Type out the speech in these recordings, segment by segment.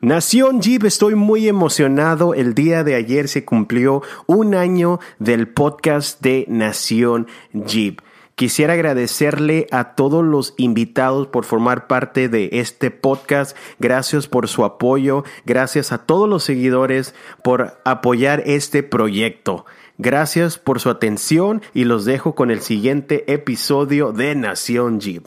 Nación Jeep, estoy muy emocionado. El día de ayer se cumplió un año del podcast de Nación Jeep. Quisiera agradecerle a todos los invitados por formar parte de este podcast. Gracias por su apoyo. Gracias a todos los seguidores por apoyar este proyecto. Gracias por su atención y los dejo con el siguiente episodio de Nación Jeep.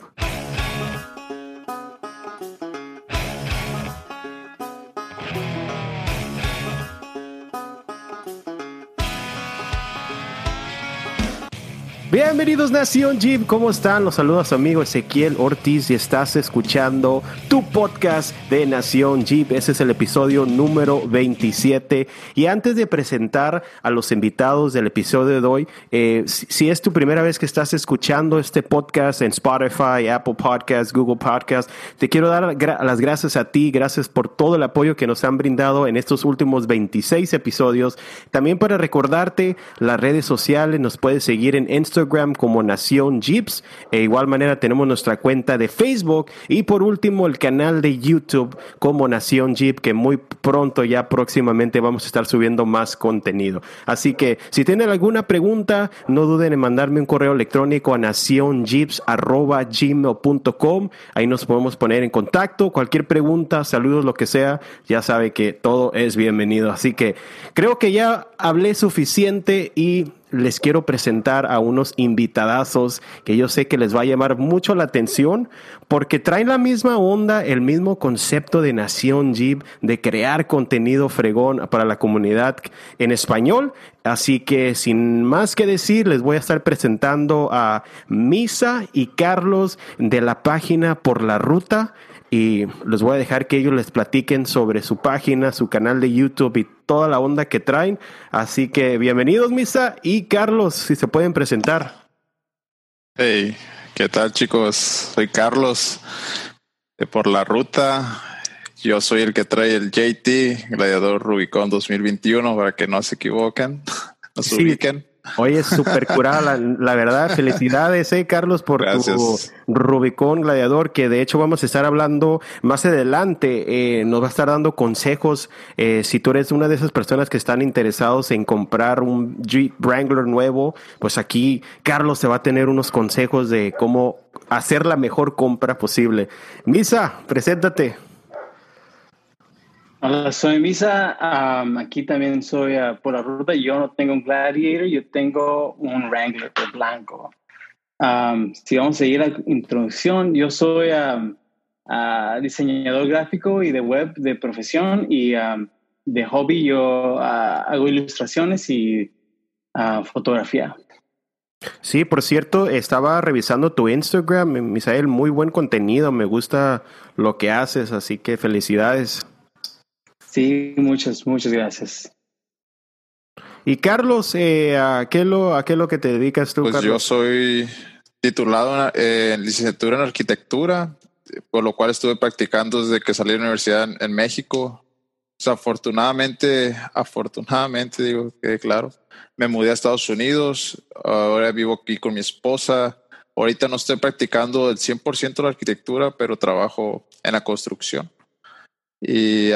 Bienvenidos Nación Jeep, ¿cómo están? Los saludos su amigo Ezequiel Ortiz y estás escuchando tu podcast de Nación Jeep. Ese es el episodio número 27. Y antes de presentar a los invitados del episodio de hoy, eh, si, es tu primera vez que estás escuchando este podcast en Spotify, Apple Podcasts, Google Podcasts, te quiero dar las gracias a ti, gracias por todo el apoyo que nos han brindado en estos últimos 26 episodios. También para recordarte las redes sociales, nos puedes seguir en Instagram Instagram como Nación Jeeps. E igual manera tenemos nuestra cuenta de Facebook y por último el canal de YouTube como Nación Jeep que muy pronto ya próximamente vamos a estar subiendo más contenido. Así que si tienen alguna pregunta, no duden en mandarme un correo electrónico a nacionjeeps.gmail.com. Ahí nos podemos poner en contacto. Cualquier pregunta, saludos, lo que sea, ya sabe que todo es bienvenido. Así que creo que ya hablé suficiente y les quiero presentar a unos invitadazos que yo sé que les va a llamar mucho la atención porque traen la misma onda, el mismo concepto de Nación Jeep, de crear contenido fregón para la comunidad en español. Así que sin más que decir, les voy a estar presentando a Misa y Carlos de la página Por la Ruta y les voy a dejar que ellos les platiquen sobre su página, su canal de YouTube y toda la onda que traen. Así que bienvenidos, Misa y Carlos, si se pueden presentar. Hey, ¿qué tal chicos? Soy Carlos de Por la Ruta. Yo soy el que trae el JT, Gladiador Rubicon 2021, para que no se equivoquen, no se ubiquen. Oye, súper curada, la, verdad. Felicidades, eh, Carlos, por tu Rubicón Gladiador, que de hecho vamos a estar hablando más adelante. Eh, nos va a estar dando consejos eh, si tú eres una de esas personas que están interesados en comprar un Jeep Wrangler nuevo. Pues aquí Carlos te va a tener unos consejos de cómo hacer la mejor compra posible. Misa, preséntate. Hola, soy Misa. aquí también soy ah, por la ruta. Yo no tengo un Gladiator, yo tengo un Wrangler blanco. si vamos a seguir la introducción, yo soy diseñador gráfico y de web de profesión y de hobby yo ah, hago ilustraciones y fotografía. Sí, por cierto, estaba revisando tu Instagram, Misael, muy buen contenido, me gusta lo que haces, así que felicidades. Sí, muchas, muchas gracias. Y Carlos, eh, ¿a, qué lo, ¿a qué es lo que te dedicas tú? Pues yo soy titulado en licenciatura en arquitectura, por lo cual estuve practicando desde que salí de la universidad en, México. afortunadamente, afortunadamente, digo que claro, me mudé a Estados Unidos, ahora vivo aquí con mi esposa. Ahorita no estoy practicando el 100% la arquitectura, pero trabajo en la construcción. Y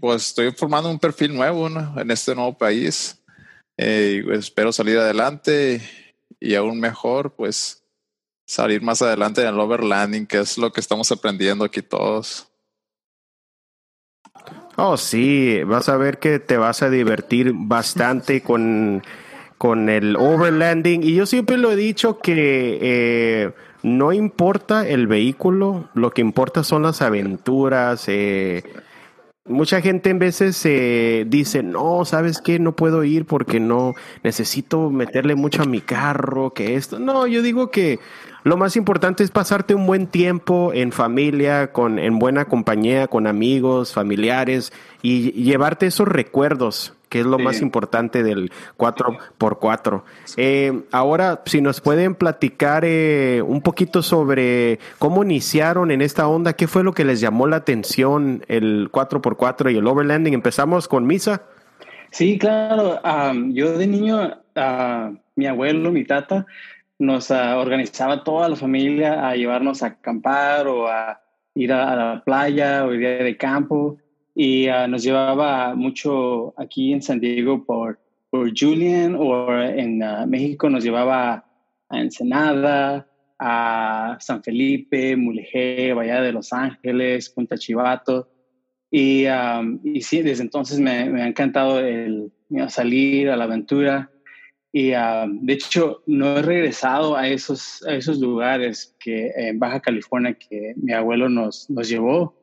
pues estoy formando un perfil nuevo en este nuevo país. Eh, pues, espero salir adelante y aún mejor, pues salir más adelante en el overlanding, que es lo que estamos aprendiendo aquí todos. Oh, sí, vas a ver que te vas a divertir bastante con, con el overlanding. Y yo siempre lo he dicho que eh, no importa el vehículo, lo que importa son las aventuras. Eh, Mucha gente en veces se dice, no, ¿sabes qué? No puedo ir porque no necesito meterle mucho a mi carro, que esto. No, yo digo que lo más importante es pasarte un buen tiempo en familia, con, en buena compañía, con amigos, familiares y llevarte esos recuerdos que es lo más importante del 4x4. Eh, ahora, si nos pueden platicar eh, un poquito sobre cómo iniciaron en esta onda, qué fue lo que les llamó la atención el 4x4 y el overlanding. Empezamos con Misa. Sí, claro. yo de niño, mi abuelo, mi tata, nos uh, organizaba toda la familia a llevarnos a acampar o a ir a, la playa o ir de campo. Y uh, nos llevaba mucho aquí en San Diego por, por Julian o en uh, México nos llevaba a Ensenada, a San Felipe, Mulegé, Bahía de Los Ángeles, Punta Chivato. Y, um, y sí, desde entonces me, me ha encantado el salir a la aventura. Y de hecho, no he regresado a esos, a esos lugares que en Baja California que mi abuelo nos, nos llevó.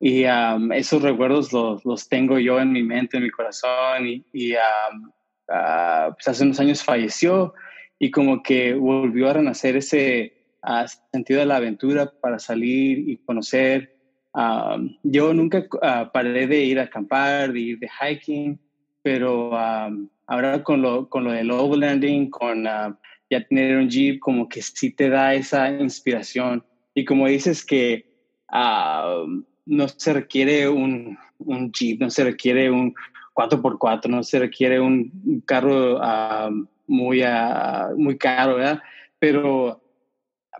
Y um, esos recuerdos los, los, tengo yo en mi mente, en mi corazón. Y, y uh, pues hace unos años falleció y como que volvió a renacer ese uh, sentido de la aventura para salir y conocer. Um, yo nunca uh, paré de ir a acampar, de ir de hiking, pero um, ahora con lo, con lo del overlanding, con uh, ya tener un jeep, como que sí te da esa inspiración. Y como dices que no se requiere un, un, jeep, no se requiere un 4x4, no se requiere un, carro muy, uh, muy caro, ¿verdad? Pero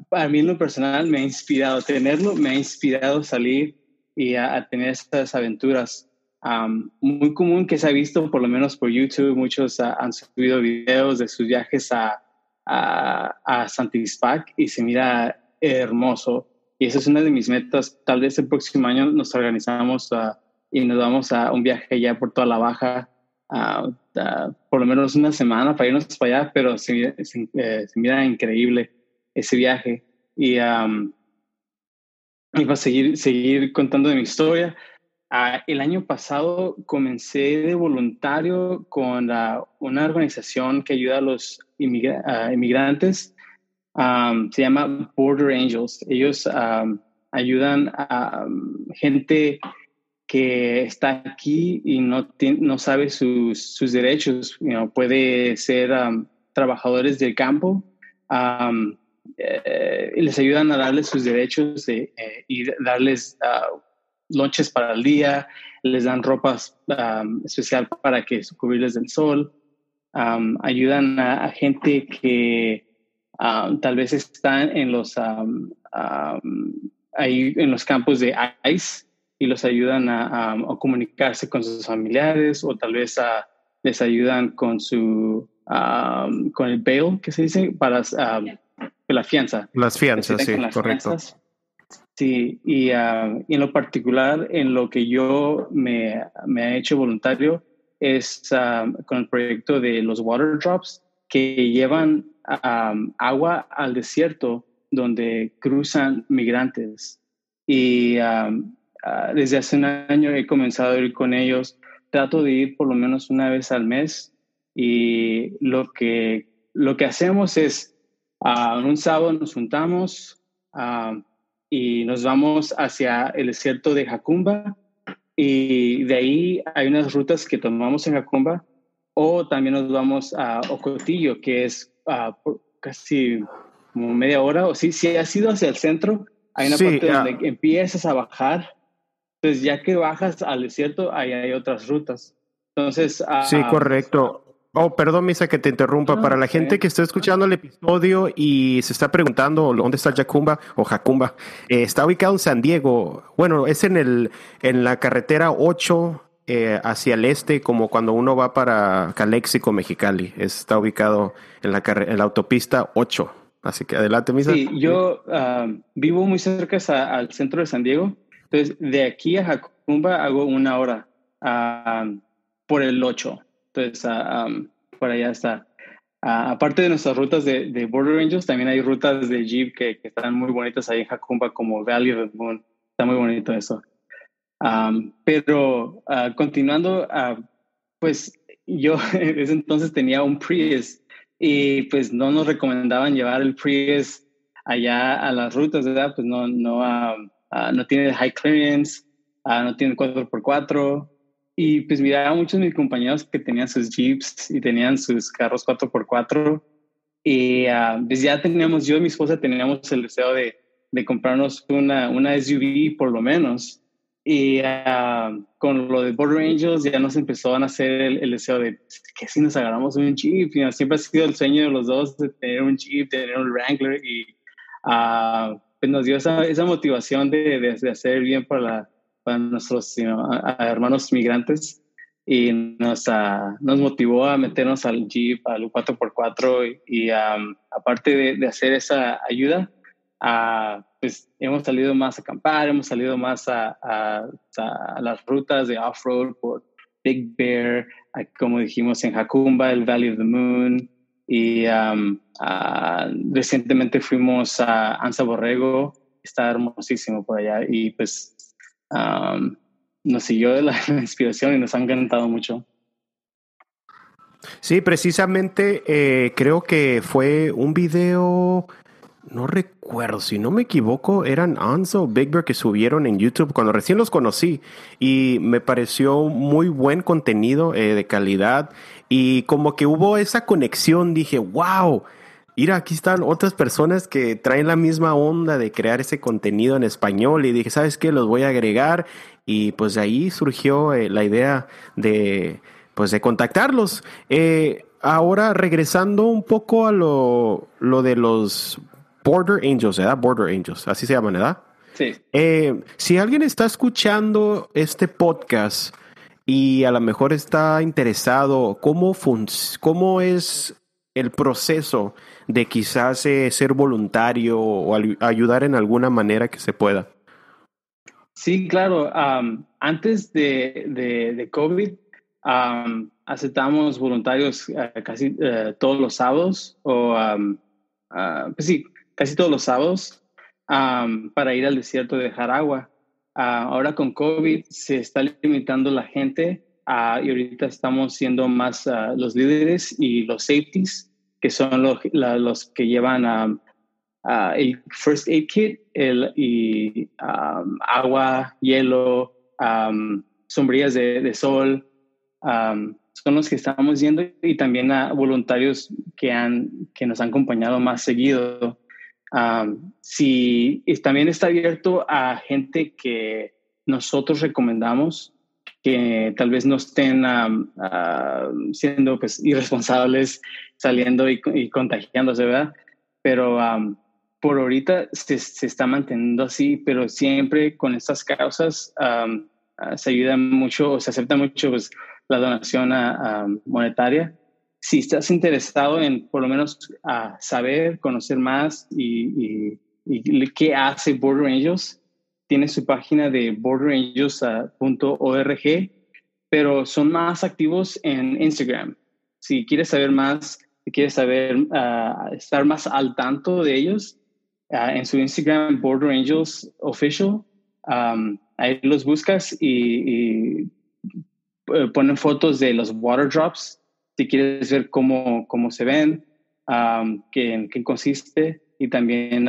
para mí en lo personal me ha inspirado tenerlo, me ha inspirado salir y a, tener estas aventuras. muy común que se ha visto, por lo menos por YouTube, muchos han subido videos de sus viajes a, a, a y se mira hermoso. Y esa es una de mis metas. Tal vez el próximo año nos organizamos y nos vamos a un viaje allá por toda la baja por lo menos una semana para irnos para allá, pero se, eh, mira increíble ese viaje. Y, um, y para seguir, seguir contando de mi historia, uh, el año pasado comencé de voluntario con una organización que ayuda a los inmigrantes. Um, se llama Border Angels. Ellos ayudan a gente que está aquí y no, no sabe sus, sus derechos. puede ser um, trabajadores del campo eh, les ayudan a darles sus derechos eh, y darles uh, lonches para el día, les dan ropas um, especial para que cubrirles del sol, um, ayudan a, gente que tal vez están en los, ahí en los campos de ICE y los ayudan a, comunicarse con sus familiares o tal vez a, les ayudan con su con el bail que se dice para la fianza. Las fianzas sí correcto. sí y, en lo particular en lo que yo me, me he hecho voluntario es con el proyecto de los water drops que llevan agua al desierto donde cruzan migrantes. Y Ah, desde hace un año he comenzado a ir con ellos. Trato de ir por lo menos una vez al mes. Y lo que, lo que hacemos es uh, un sábado nos juntamos y nos vamos hacia el desierto de Jacumba. Y de ahí hay unas rutas que tomamos en Jacumba o también nos vamos a Ocotillo, que es casi como media hora, o sí, si has ido hacia el centro, hay una parte donde empiezas a bajar entonces, ya que bajas al desierto, ahí hay otras rutas. Entonces. sí, ah, correcto. Oh, perdón, Misa, que te interrumpa. Para la gente que está escuchando el episodio y se está preguntando dónde está Jacumba o Jacumba, eh, está ubicado en San Diego. Bueno, es en, el, en la carretera 8 eh, hacia el este, como cuando uno va para Calexico, Mexicali. Está ubicado en la, en la autopista 8. Así que adelante, Misa. Sí, yo ah, vivo muy cerca al centro de San Diego. Entonces, de aquí a Jacumba hago una hora uh, por el 8. Entonces, uh, por allá está. Aparte de nuestras rutas de, de, Border Angels, también hay rutas de Jeep que, que, están muy bonitas ahí en Jacumba, como Valley of the Moon. Está muy bonito eso. Um, pero continuando, pues yo en ese entonces tenía un Prius y pues no nos recomendaban llevar el Prius allá a las rutas, ¿verdad? Pues no, no, Ah, no tiene high clearance, uh, no tiene 4x4. Y pues miraba a muchos de mis compañeros que tenían sus Jeeps y tenían sus carros 4x4. Y uh, pues ya teníamos, yo y mi esposa teníamos el deseo de, de comprarnos una, una SUV por lo menos. Y con lo de Border Angels ya nos empezó a nacer el, deseo de que si nos agarramos un Jeep. siempre ha sido el sueño de los dos de tener un Jeep, tener un Wrangler y pues nos dio esa, esa motivación de, de, hacer bien para la, para nuestros hermanos migrantes y nos, uh, nos motivó a meternos al Jeep, al 4x4 y, um, aparte de, de, hacer esa ayuda, uh, pues hemos salido más a acampar, hemos salido más a, a, a las rutas de off-road por Big Bear, como dijimos en Jacumba, el Valley of the Moon, y um, uh, recientemente fuimos a Anza Borrego, está hermosísimo por allá, y pues um, nos siguió la inspiración y nos ha encantado mucho. Sí, precisamente eh, creo que fue un video no recuerdo, si no me equivoco, eran Anzo Big Bear que subieron en YouTube cuando recién los conocí y me pareció muy buen contenido eh, de calidad y como que hubo esa conexión, dije, wow, mira, aquí están otras personas que traen la misma onda de crear ese contenido en español y dije, ¿sabes qué? Los voy a agregar y pues de ahí surgió eh, la idea de, pues de contactarlos. Eh, ahora regresando un poco a lo, lo de los Border Angels, ¿verdad? Border Angels, así se llaman, ¿verdad? Sí. Eh, si alguien está escuchando este podcast y a lo mejor está interesado, ¿cómo, cómo es el proceso de quizás eh, ser voluntario o ayudar en alguna manera que se pueda? Sí, claro. antes de, de, COVID, aceptamos voluntarios eh, casi todos los sábados o, pues sí, casi todos los sábados para ir al desierto de dejar agua. Ah, ahora con COVID se está limitando la gente uh, y ahorita estamos siendo más ah, los líderes y los safeties, que son los, que llevan el first aid kit el, agua, hielo, sombrillas de, de sol. son los que estamos yendo y también a voluntarios que, han, que nos han acompañado más seguido si también está abierto a gente que nosotros recomendamos que tal vez no estén siendo pues, irresponsables, saliendo y, contagiándose, ¿verdad? Pero por ahorita se, está manteniendo así, pero siempre con estas causas se ayuda mucho o se acepta mucho pues, la donación monetaria si estás interesado en por lo menos saber, conocer más y, qué hace Border Angels, tiene su página de borderangels.org, pero son más activos en Instagram. Si quieres saber más, si quieres saber, uh, estar más al tanto de ellos, uh, en su Instagram, Border Angels Official, um, ahí los buscas y, y eh, ponen fotos de los water drops si quieres ver cómo, cómo se ven, qué, qué, consiste y también,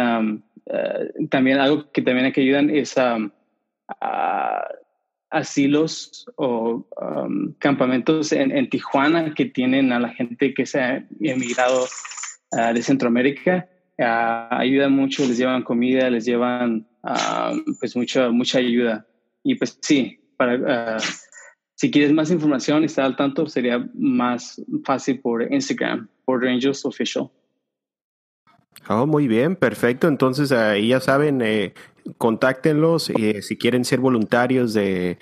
eh, también algo que también que ayudan es asilos o campamentos en, en, Tijuana que tienen a la gente que se ha emigrado ah, de Centroamérica. Uh, ayudan mucho, les llevan comida, les llevan pues mucha, mucha ayuda. Y pues sí, para, uh, si quieres más información y estar al tanto, sería más fácil por Instagram, por Rangers Official. Oh, muy bien, perfecto. Entonces ahí ya saben, eh, contáctenlos eh, si quieren ser voluntarios de,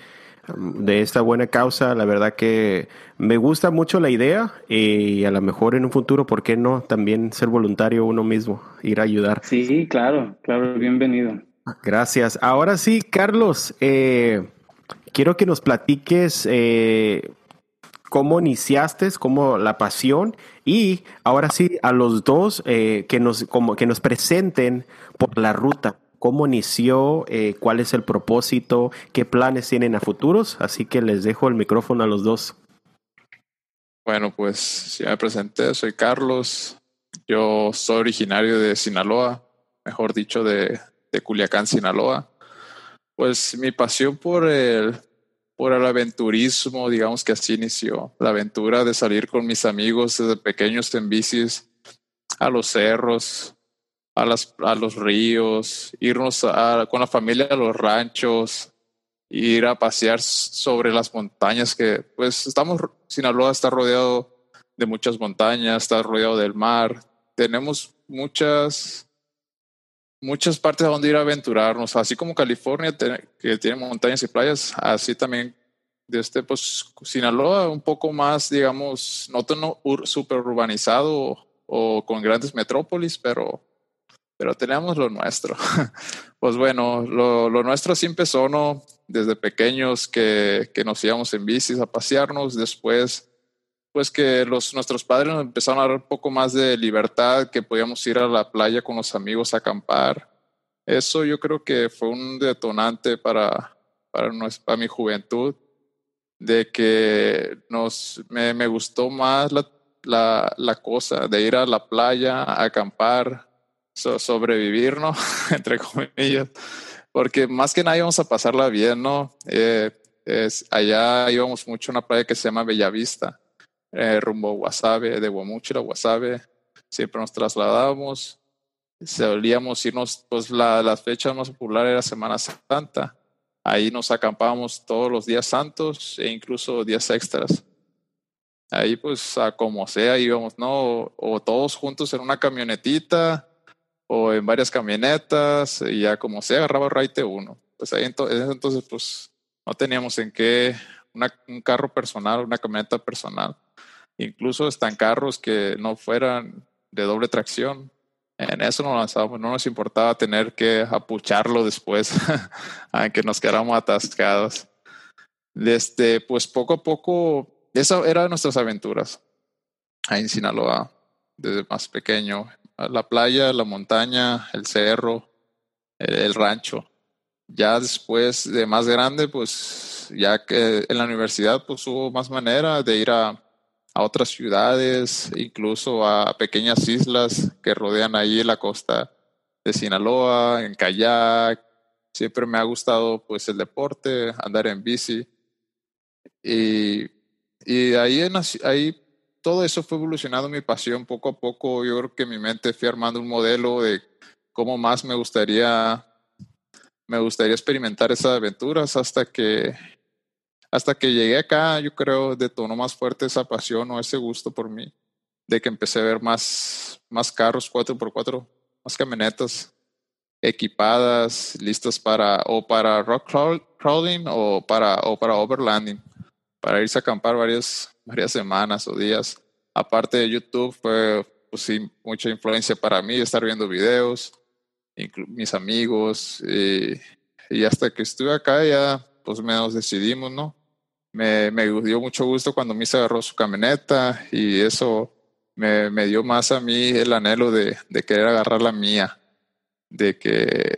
de esta buena causa. La verdad que me gusta mucho la idea y a lo mejor en un futuro, ¿por qué no? También ser voluntario uno mismo, ir a ayudar. Sí, claro, claro, bienvenido. Gracias. Ahora sí, Carlos, eh, quiero que nos platiques eh, cómo iniciaste, cómo la pasión y ahora sí a los dos eh, que nos como que nos presenten por la ruta. ¿Cómo inició? Eh, ¿Cuál es el propósito? ¿Qué planes tienen a futuros? Así que les dejo el micrófono a los dos. Bueno, pues ya me presenté, soy Carlos. Yo soy originario de Sinaloa, mejor dicho, de, de Culiacán, Sinaloa. Pues mi pasión por el, por el aventurismo, digamos que así inició. La aventura de salir con mis amigos desde pequeños en bicis a los cerros, a, las, a los ríos, irnos con la familia a los ranchos, ir a pasear sobre las montañas que pues estamos, Sinaloa está rodeado de muchas montañas, está rodeado del mar, tenemos muchas muchas partes a donde ir a aventurarnos, así como California, que tiene montañas y playas, así también de este, pues Sinaloa, un poco más, digamos, no tan super urbanizado o, con grandes metrópolis, pero, pero tenemos lo nuestro. pues bueno, lo, lo, nuestro sí empezó, ¿no? Desde pequeños que, que nos íbamos en bicis a pasearnos, después pues que los, nuestros padres nos empezaron a dar un poco más de libertad, que podíamos ir a la playa con los amigos a acampar. Eso yo creo que fue un detonante para, para, para mi juventud de que nos, me, me gustó más la, la, la, cosa de ir a la playa, a acampar, sobrevivir, ¿no? Entre comillas, porque más que nada íbamos a pasarla bien, ¿no? Eh, es, allá íbamos mucho a una playa que se llama Bellavista, eh, rumbo a Guasave, de Guamuchil a Guasave, siempre nos trasladábamos, solíamos irnos, pues la, la fecha más popular era Semana Santa, Ahí nos acampábamos todos los días santos e incluso días extras. Ahí pues a como sea íbamos, ¿no? O, todos juntos en una camionetita o en varias camionetas y ya como sea agarraba raite uno. Pues ahí entonces pues no teníamos en qué un carro personal, una camioneta personal. Incluso están carros que no fueran de doble tracción en eso no nos importaba tener que apucharlo después, aunque nos quedáramos atascados. Desde, pues poco a poco, eso era nuestras aventuras ahí en Sinaloa, desde más pequeño. La playa, la montaña, el cerro, el, rancho. Ya después de más grande, pues ya que en la universidad, pues hubo más manera de ir a, a otras ciudades, incluso a pequeñas islas que rodean ahí la costa de Sinaloa, en kayak. Siempre me ha gustado pues el deporte, andar en bici. Y, y ahí, ahí todo eso fue evolucionando mi pasión poco a poco. Yo creo que mi mente fue armando un modelo de cómo más me gustaría me gustaría experimentar esas aventuras hasta que hasta que llegué acá, yo creo, detonó más fuerte esa pasión o ese gusto por mí, de que empecé a ver más, más carros 4x4, más camionetas equipadas, listas para o para rock crawling o para, o para overlanding, para irse a acampar varias, varias semanas o días. Aparte de YouTube, fue pues, mucha influencia para mí estar viendo videos, mis amigos, y, y hasta que estuve acá ya pues menos decidimos, ¿no? me, me dio mucho gusto cuando me se agarró su camioneta y eso me, me, dio más a mí el anhelo de, de, querer agarrar la mía, de que,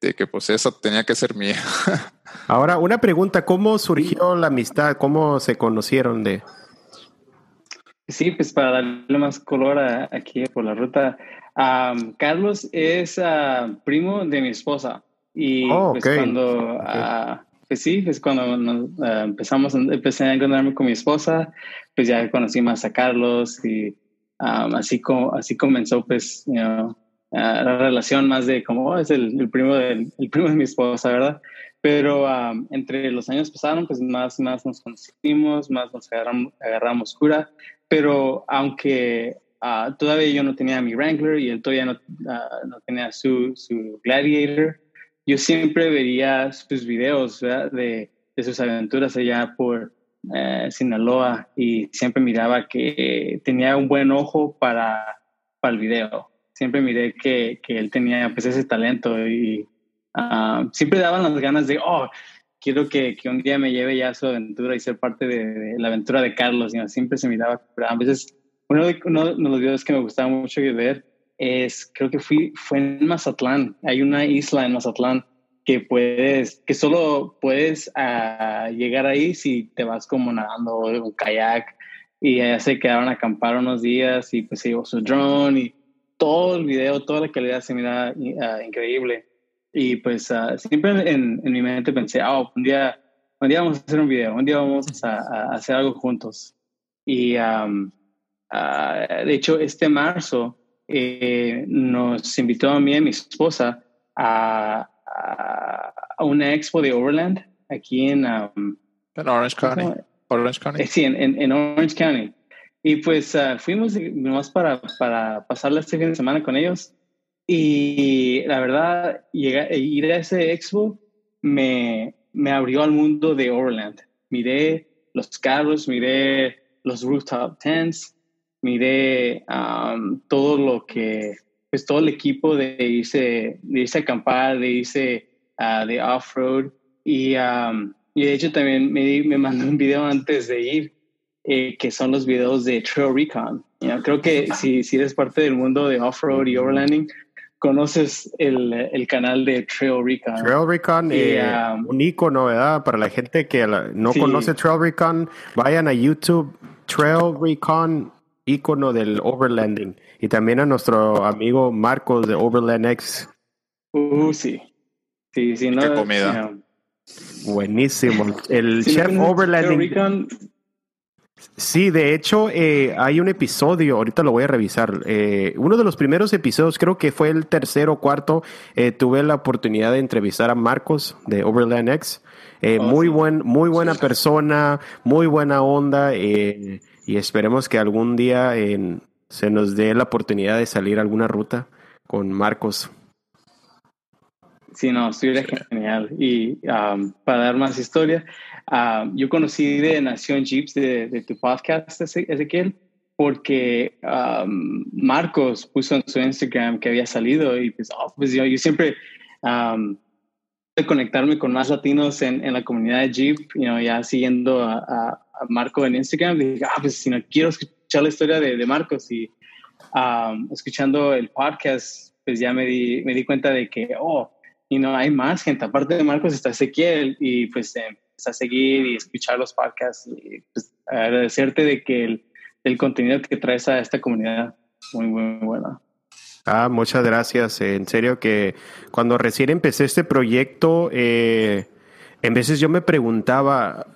de que pues esa tenía que ser mía. Ahora, una pregunta, ¿cómo surgió la amistad? ¿Cómo se conocieron de...? Sí, pues para darle más color aquí por la ruta, Carlos es uh, primo de mi esposa. Y oh, pues cuando ah, pues sí, pues cuando nos, uh, empezamos, empecé a encontrarme con mi esposa, pues ya conocí más a Carlos y um, así, como, así comenzó pues you know, uh, la relación más de como oh, es el, el, primo de, el primo de mi esposa, ¿verdad? Pero um, entre los años pasaron, pues más, más nos conocimos, más nos agarramos, agarramos cura, pero aunque uh, todavía yo no tenía mi Wrangler y él todavía no, no tenía su, su Gladiator, yo siempre vería sus videos de, de, sus aventuras allá por eh, Sinaloa y siempre miraba que tenía un buen ojo para, para el video. Siempre miré que, que él tenía pues, ese talento y uh, siempre daban las ganas de, oh, quiero que, que, un día me lleve ya a su aventura y ser parte de, la aventura de Carlos. ¿no? Siempre se miraba, pero a veces uno de, uno de los videos que me gustaba mucho ver es, creo que fui, fue en Mazatlán. Hay una isla en Mazatlán que puedes, que solo puedes uh, llegar ahí si te vas como nadando un kayak y ya se quedaron a acampar unos días y pues se llevó su drone y todo el video, toda la calidad se mira uh, increíble. Y pues uh, siempre en, en, mi mente pensé, oh, un día, un día vamos a hacer un video, un día vamos a, a hacer algo juntos. Y um, de hecho, este marzo eh, nos invitó a mí y a mi esposa a, a una expo de Overland aquí en... Um, en Orange County. Orange County. Eh, sí, en, en, Orange County. Y pues uh, fuimos nomás para, para pasarla este fin de semana con ellos. Y la verdad, ir a ese expo me, me abrió al mundo de Overland. Miré los carros, miré los rooftop tents, miré um, todo lo que, pues todo el equipo de irse, de irse a acampar, de irse uh, de off-road. Y, um, y, de hecho también me, me mandó un video antes de ir, eh, que son los videos de Trail Recon. creo que si, si eres parte del mundo de off-road y overlanding, conoces el, el, canal de Trail Recon. Trail Recon, eh, um, un icono, ¿verdad? Para la gente que no conoce Trail Recon, vayan a YouTube, Trail Recon, icono del overlanding. Y también a nuestro amigo Marcos de Overland X. Uh, sí. Sí, sí, no. Qué comida. Buenísimo. El chef Overlanding. Sí, de hecho, eh, hay un episodio, ahorita lo voy a revisar. Eh, uno de los primeros episodios, creo que fue el tercero o cuarto, eh, tuve la oportunidad de entrevistar a Marcos de Overland X. Oh, muy, buen, muy buena persona, muy buena onda, y esperemos que algún día se nos dé la oportunidad de salir a alguna ruta con Marcos. Sí, no, estuviera genial. Y um, para dar más historia, Ah, yo conocí de Nación Jeeps, de, tu podcast, Ezequiel, porque Marcos puso en su Instagram que había salido y pues, oh, pues yo, yo, siempre um, de conectarme con más latinos en, en la comunidad de Jeep, you ya siguiendo a, Marco en Instagram, dije, ah, pues si no quiero escuchar la historia de, de Marcos y escuchando el podcast, pues ya me di, me di cuenta de que, oh, y no hay más gente, aparte de Marcos está Ezequiel y pues eh, a seguir y escuchar los podcasts y pues, agradecerte de que el, el, contenido que traes a esta comunidad muy, muy bueno. Ah, muchas gracias. En serio que cuando recién empecé este proyecto, eh, en veces yo me preguntaba,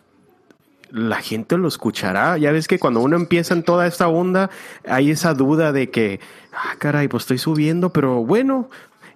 ¿la gente lo escuchará? Ya ves que cuando uno empieza en toda esta onda, hay esa duda de que, ah, caray, pues estoy subiendo, pero bueno,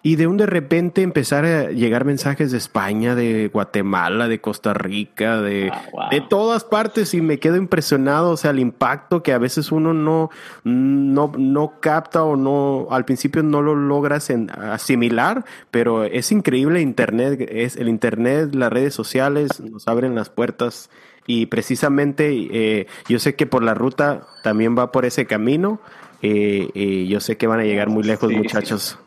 y de un de repente empezar a llegar mensajes de España, de Guatemala, de Costa Rica, de, ah, de todas partes y me quedo impresionado, o sea, el impacto que a veces uno no, no, no capta o no, al principio no lo logras en, asimilar, pero es increíble Internet, es el Internet, las redes sociales nos abren las puertas y precisamente eh, yo sé que por la ruta también va por ese camino. Eh, y yo sé que van a llegar muy lejos, muchachos.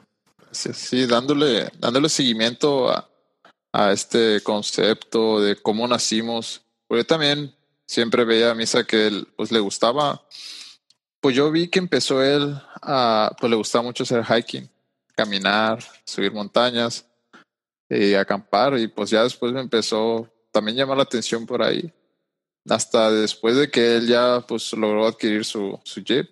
Sí, dándole, dándole seguimiento a, a, este concepto de cómo nacimos. Porque yo también siempre veía a Misa que él pues le gustaba. Pues yo vi que empezó él a, pues le gustaba mucho hacer hiking, caminar, subir montañas y acampar. Y pues ya después me empezó también llamar la atención por ahí. Hasta después de que él ya pues logró adquirir su, su jeep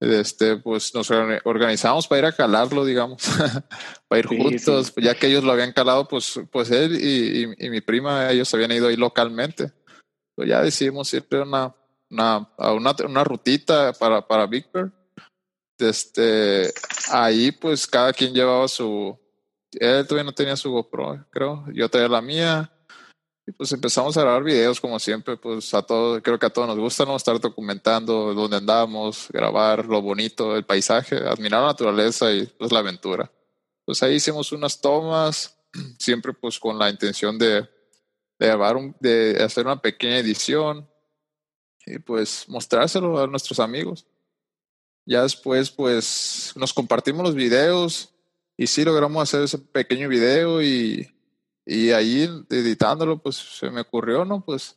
este, pues nos organizamos para ir a calarlo, digamos, para ir juntos, ya que ellos lo habían calado, pues, pues él y, mi prima, ellos habían ido ahí localmente. Pues ya decidimos ir a una, una, una, una rutita para, para Big Bear. Este, ahí pues cada quien llevaba su, él todavía no tenía su GoPro, creo, yo traía la mía, y pues empezamos a grabar videos como siempre, pues a todos, creo que a todos nos gusta, ¿no? Estar documentando dónde andamos, grabar lo bonito, el paisaje, admirar la naturaleza y pues la aventura. Pues ahí hicimos unas tomas, siempre pues con la intención de, de grabar, un, de hacer una pequeña edición y pues mostrárselo a nuestros amigos. Ya después pues nos compartimos los videos y sí logramos hacer ese pequeño video y y ahí editándolo, pues se me ocurrió, ¿no? Pues,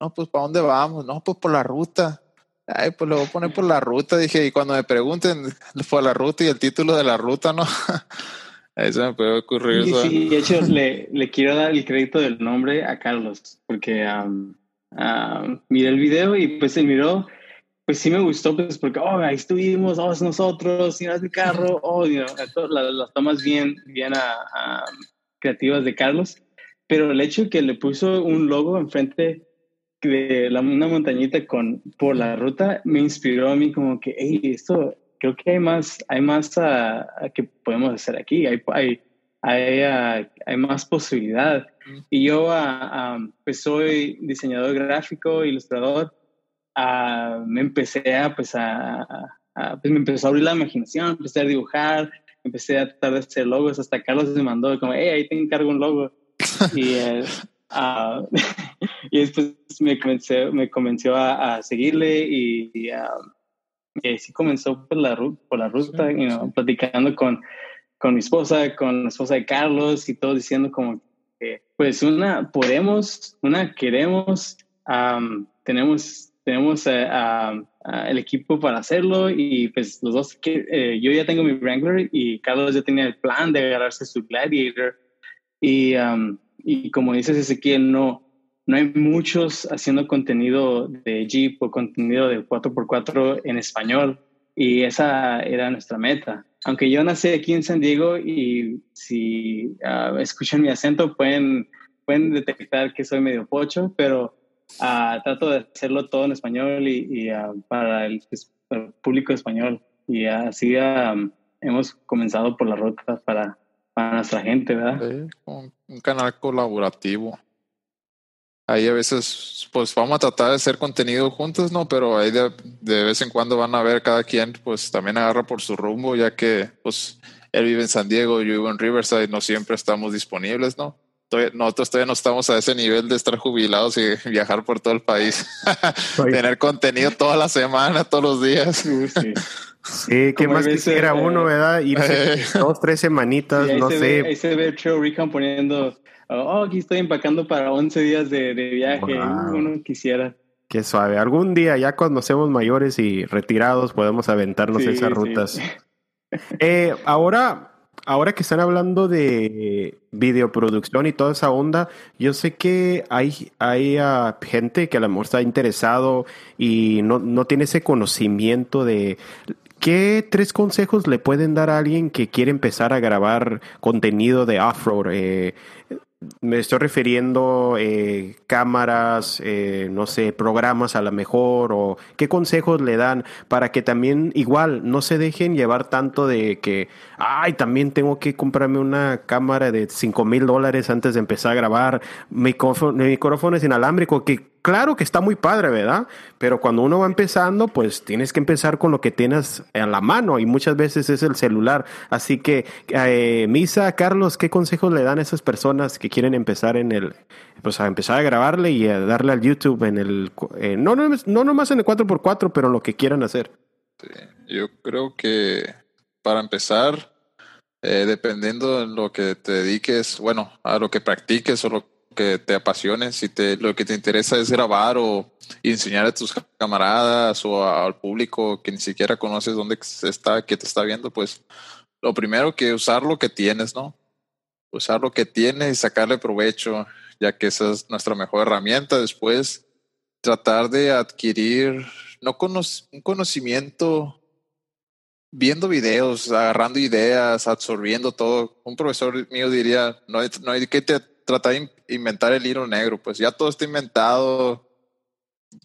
no, pues ¿para dónde vamos? No, pues por la ruta. Ay, pues lo voy a poner por la ruta, dije, y cuando me pregunten por la ruta y el título de la ruta, ¿no? Se me puede ocurrir. Sí, sí, de hecho, le, le, quiero dar el crédito del nombre a Carlos, porque um, miré el video y pues él miró, pues sí me gustó, pues porque, oh, ahí estuvimos, oh, es nosotros, y no es mi carro, oh, you know, las, tomas bien, bien a creativas de Carlos, pero el hecho que le puso un logo enfrente de la, una montañita con por la ruta me inspiró a mí como que, hey, esto creo que hay más, hay más a, que podemos hacer aquí, hay, hay, hay, hay más posibilidad. Y yo pues soy diseñador gráfico, ilustrador, me empecé a, pues a, pues me empezó a abrir la imaginación, empecé a dibujar, empecé a tratar de hacer logos, hasta Carlos me mandó como, hey, ahí te encargo un logo. y, eh, ah, y después me convenció, me convenció a, seguirle y, y, así comenzó por la, por la ruta, platicando con, con mi esposa, con la esposa de Carlos y todo diciendo como que, pues una, podemos, una, queremos, tenemos, tenemos el equipo para hacerlo y pues los dos, eh, yo ya tengo mi Wrangler y Carlos ya tenía el plan de agarrarse su Gladiator y, y como dices Ezequiel, no, no hay muchos haciendo contenido de Jeep o contenido de 4x4 en español y esa era nuestra meta. Aunque yo nací aquí en San Diego y si ah, escuchan mi acento pueden, pueden detectar que soy medio pocho, pero uh, trato de hacerlo todo en español y, ah, para, el, público español. Y así hemos comenzado por la ruta para, para nuestra gente, ¿verdad? un canal colaborativo ahí a veces pues vamos a tratar de hacer contenido juntos, ¿no? Pero ahí de, de, vez en cuando van a ver cada quien pues también agarra por su rumbo, ya que pues él vive en San Diego, yo vivo en Riverside, no siempre estamos disponibles, ¿no? Nosotros todavía no estamos a ese nivel de estar jubilados y viajar por todo el país. Tener contenido toda la semana, todos los días. Sí, ¿qué más quisiera eh, uno, verdad? Irse dos, tres semanitas, no sé. ahí se ve Recon poniendo oh, aquí estoy empacando para 11 días de, viaje, uno quisiera. Qué suave. Algún día, ya cuando seamos mayores y retirados, podemos aventarnos esas rutas. Eh, ahora, ahora que están hablando de videoproducción y toda esa onda, yo sé que hay, hay ah, gente que a lo mejor está interesado y no, no tiene ese conocimiento de ¿Qué tres consejos le pueden dar a alguien que quiere empezar a grabar contenido de off-road? Eh, me estoy refiriendo eh, cámaras, eh, no sé, programas a lo mejor, o qué consejos le dan para que también igual no se dejen llevar tanto de que, ay, también tengo que comprarme una cámara de 5 mil dólares antes de empezar a grabar, micrófono, micrófono es inalámbrico, que claro que está muy padre, ¿verdad? Pero cuando uno va empezando, pues tienes que empezar con lo que tienes en la mano y muchas veces es el celular. Así que, eh, Misa, Carlos, ¿qué consejos le dan a esas personas que quieren empezar en el, pues a empezar a grabarle y a darle al YouTube en el, eh, no, no, no nomás en el 4x4, pero en lo que quieran hacer? Yo creo que para empezar, eh, dependiendo de lo que te dediques, bueno, a lo que practiques o lo que te apasione, si te, lo que te interesa es grabar o enseñar a tus camaradas o al público que ni siquiera conoces dónde está, que te está viendo, pues lo primero que usar lo que tienes, ¿no? Usar lo que tienes y sacarle provecho, ya que esa es nuestra mejor herramienta. Después, tratar de adquirir no un conocimiento viendo videos, agarrando ideas, absorbiendo todo. Un profesor mío diría, no no hay que te tratar de inventar el hilo negro, pues ya todo está inventado,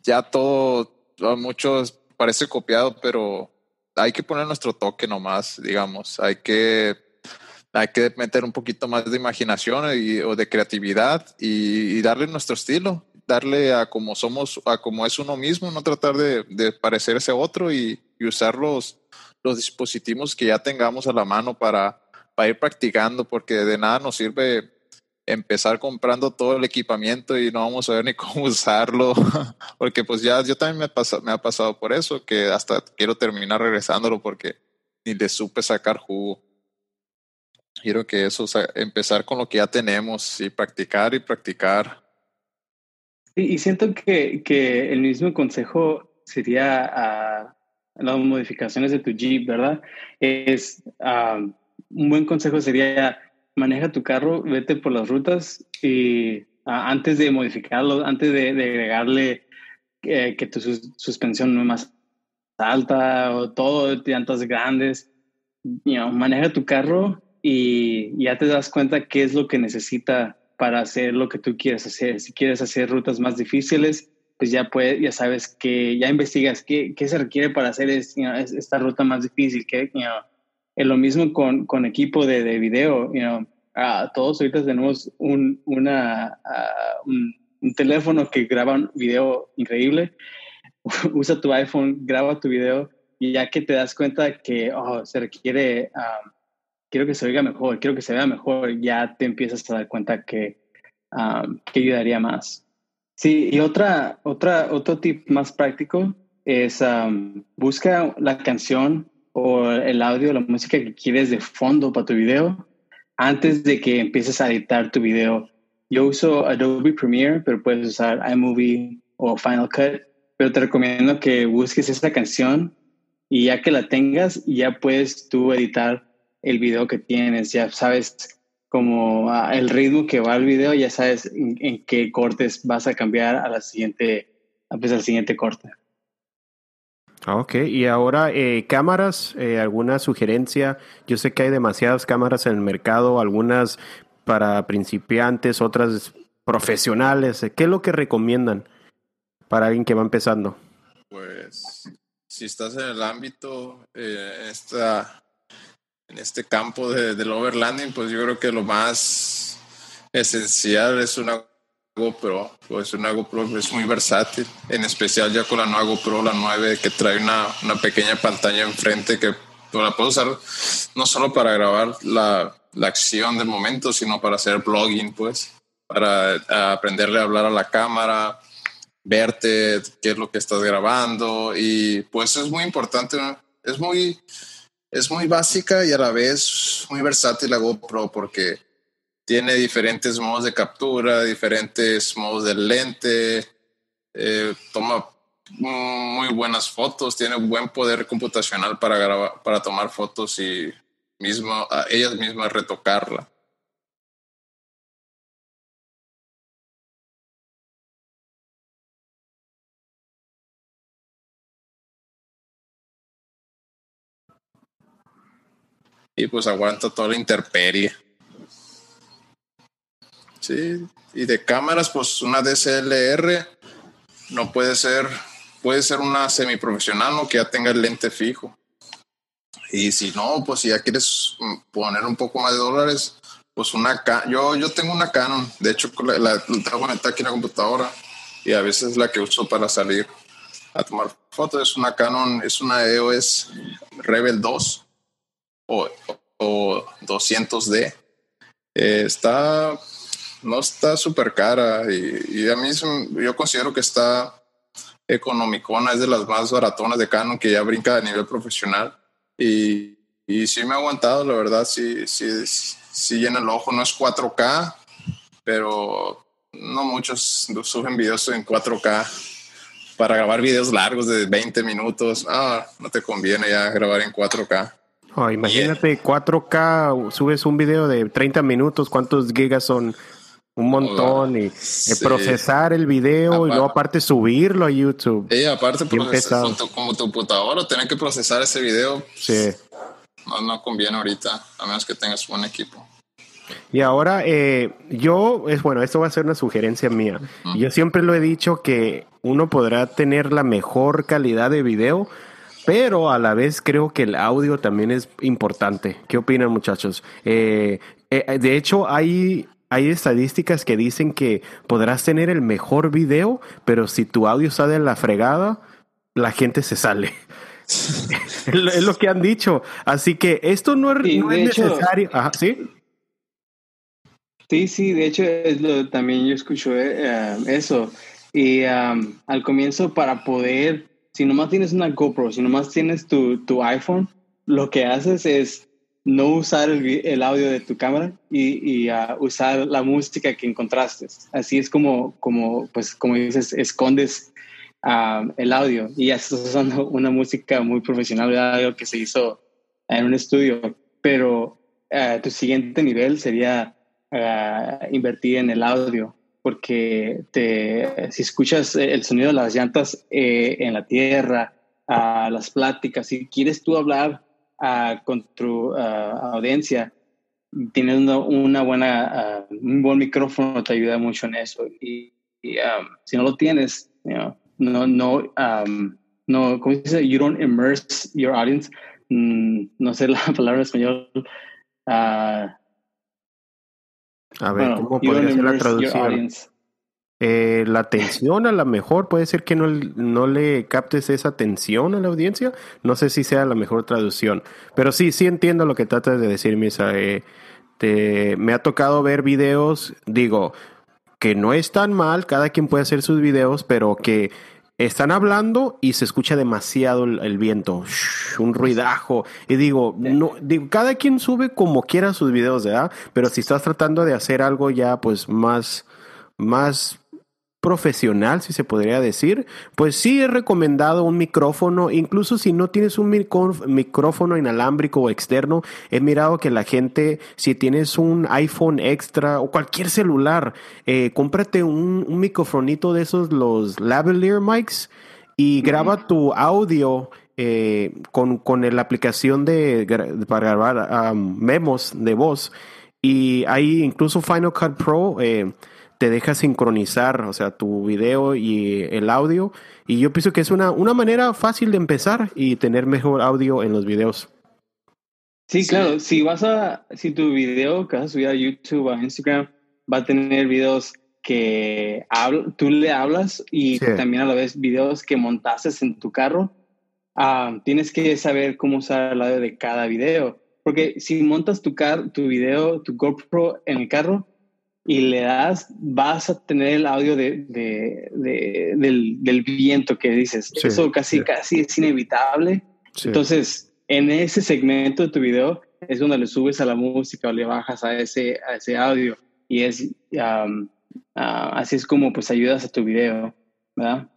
ya todo, muchos parece copiado, pero hay que poner nuestro toque nomás, digamos, hay que, hay que meter un poquito más de imaginación o de creatividad y, darle nuestro estilo, darle a como somos, a como es uno mismo, no tratar de, de parecerse a otro y, y usar los, los dispositivos que ya tengamos a la mano para, para ir practicando, porque de nada nos sirve empezar comprando todo el equipamiento y no vamos a ver ni cómo usarlo, porque pues ya yo también me, pasa, me ha pasado por eso, que hasta quiero terminar regresándolo porque ni le supe sacar jugo. Quiero que eso, empezar con lo que ya tenemos y practicar y practicar. Y, siento que, que, el mismo consejo sería a las modificaciones de tu Jeep, ¿verdad? Es un buen consejo sería maneja tu carro, vete por las rutas y antes de modificarlo, antes de, agregarle eh, que tu suspensión no es más alta o todo, llantas grandes, maneja tu carro y ya te das cuenta qué es lo que necesita para hacer lo que tú quieres hacer. Si quieres hacer rutas más difíciles, pues ya puedes, ya sabes que ya investigas qué, qué se requiere para hacer es, esta ruta más difícil, que es lo mismo con, con equipo de, de video, you know, todos ahorita tenemos un, una, un, teléfono que graba un video increíble. Usa tu iPhone, graba tu video y ya que te das cuenta que oh, se requiere quiero que se oiga mejor, quiero que se vea mejor, ya te empiezas a dar cuenta que, que ayudaría más. Sí, y otra, otra, otro tip más práctico es busca la canción o el audio, la música que quieres de fondo para tu video antes de que empieces a editar tu video. Yo uso Adobe Premiere, pero puedes usar iMovie o Final Cut, pero te recomiendo que busques esa canción y ya que la tengas, ya puedes tú editar el video que tienes, ya sabes como ah, el ritmo que va al video, ya sabes en, qué cortes vas a cambiar a la siguiente, pues, al siguiente corte. Ah, ok, y ahora eh, cámaras, eh, alguna sugerencia. Yo sé que hay demasiadas cámaras en el mercado, algunas para principiantes, otras profesionales. ¿Qué es lo que recomiendan para alguien que va empezando? Pues si estás en el ámbito, eh, esta, en este campo de, del overlanding, pues yo creo que lo más esencial es una GoPro, pues una GoPro es muy versátil, en especial ya con la nueva GoPro, la 9, que trae una, una pequeña pantalla enfrente que pues, la puedo usar no solo para grabar la, la acción del momento, sino para hacer blogging, pues, para aprenderle a hablar a la cámara, verte, qué es lo que estás grabando y pues es muy importante, es muy, es muy básica y a la vez muy versátil la GoPro porque tiene diferentes modos de captura, diferentes modos de lente, eh, toma muy buenas fotos, tiene buen poder computacional para grabar, para tomar fotos y mismo, a ellas mismas retocarla. Y pues aguanta toda la intemperie. Sí, y de cámaras, pues una DSLR no puede ser, puede ser una semiprofesional, ¿no? Que ya tenga el lente fijo. Y si no, pues si ya quieres poner un poco más de dólares, pues una. Yo, yo tengo una Canon, de hecho la, la, tengo conectada aquí en la computadora y a veces la que uso para salir a tomar fotos es una Canon, es una EOS Rebel 2 o, o 200D. Eh, está no está súper cara y, a mí yo considero que está economicona, es de las más baratonas de Canon que ya brinca a nivel profesional y, y sí me ha aguantado, la verdad, sí, sí, sí llena el ojo, no es 4K, pero no muchos suben videos en 4K para grabar videos largos de 20 minutos, ah, no te conviene ya grabar en 4K. imagínate 4K, subes un video de 30 minutos, ¿cuántos gigas son? Un montón y procesar el video y luego aparte subirlo a YouTube. Y aparte procesar, como tu computadora, tener que procesar ese video. Sí. No, no conviene ahorita, a menos que tengas buen equipo. Y ahora, eh, yo, es bueno, esto va a ser una sugerencia mía. Yo siempre lo he dicho que uno podrá tener la mejor calidad de video, pero a la vez creo que el audio también es importante. ¿Qué opinan, muchachos? Eh, eh, de hecho, hay hay estadísticas que dicen que podrás tener el mejor video, pero si tu audio sale en la fregada, la gente se sale. es lo que han dicho. Así que esto no, es, necesario. ¿sí? Sí, sí, de hecho es lo, también yo escucho eh, eso. Y al comienzo para poder, si nomás tienes una GoPro, si nomás tienes tu, tu iPhone, lo que haces es no usar el, audio de tu cámara y, uh, usar la música que encontraste. Así es como, como, pues, como dices, escondes uh, el audio y ya estás usando una música muy profesional, algo que se hizo en un estudio. Pero uh, tu siguiente nivel sería invertir en el audio, porque te, si escuchas el sonido de las llantas eh, en la tierra, las pláticas, si quieres tú hablar con tu audiencia, teniendo una buena, un buen micrófono te ayuda mucho en eso. Y, um, si no lo tienes, no, no, um, no, ¿cómo se dice? You don't immerse your audience. Mm, no sé la palabra en español. Uh, a ver, ¿cómo podría ser la traducción? Eh, la atención a lo mejor, puede ser que no, no le captes esa atención a la audiencia, no sé si sea la mejor traducción, pero sí, sí entiendo lo que tratas de decir, Misa. Eh, me ha tocado ver videos, digo, que no es tan mal, cada quien puede hacer sus videos, pero que están hablando y se escucha demasiado el, viento, un ruidajo. Y digo, no, digo, cada quien sube como quiera sus videos, ¿verdad? Pero si estás tratando de hacer algo ya, pues más, más profesional, si se podría decir, pues sí es recomendado un micrófono, incluso si no tienes un micrófono inalámbrico o externo, he mirado que la gente, si tienes un iPhone extra o cualquier celular, eh, cómprate un, un, microfonito de esos, los lavalier mics, y graba tu audio eh, con, con la aplicación de, para grabar memos de voz. Y hay incluso Final Cut Pro. Eh, te deja sincronizar, o sea, tu video y el audio. Y yo pienso que es una, una manera fácil de empezar y tener mejor audio en los videos. Sí, claro. Si vas a, si tu video que vas a subir a YouTube o a Instagram va a tener videos que tú le hablas y también a la vez videos que montaste en tu carro, ah, tienes que saber cómo usar el audio de cada video. Porque si montas tu, car tu video, tu GoPro en el carro, y le das, vas a tener el audio de, de, del, viento que dices. Eso casi, casi es inevitable. Entonces, en ese segmento de tu video es donde le subes a la música o le bajas a ese, a ese audio. Y es así es como pues ayudas a tu video, ¿verdad?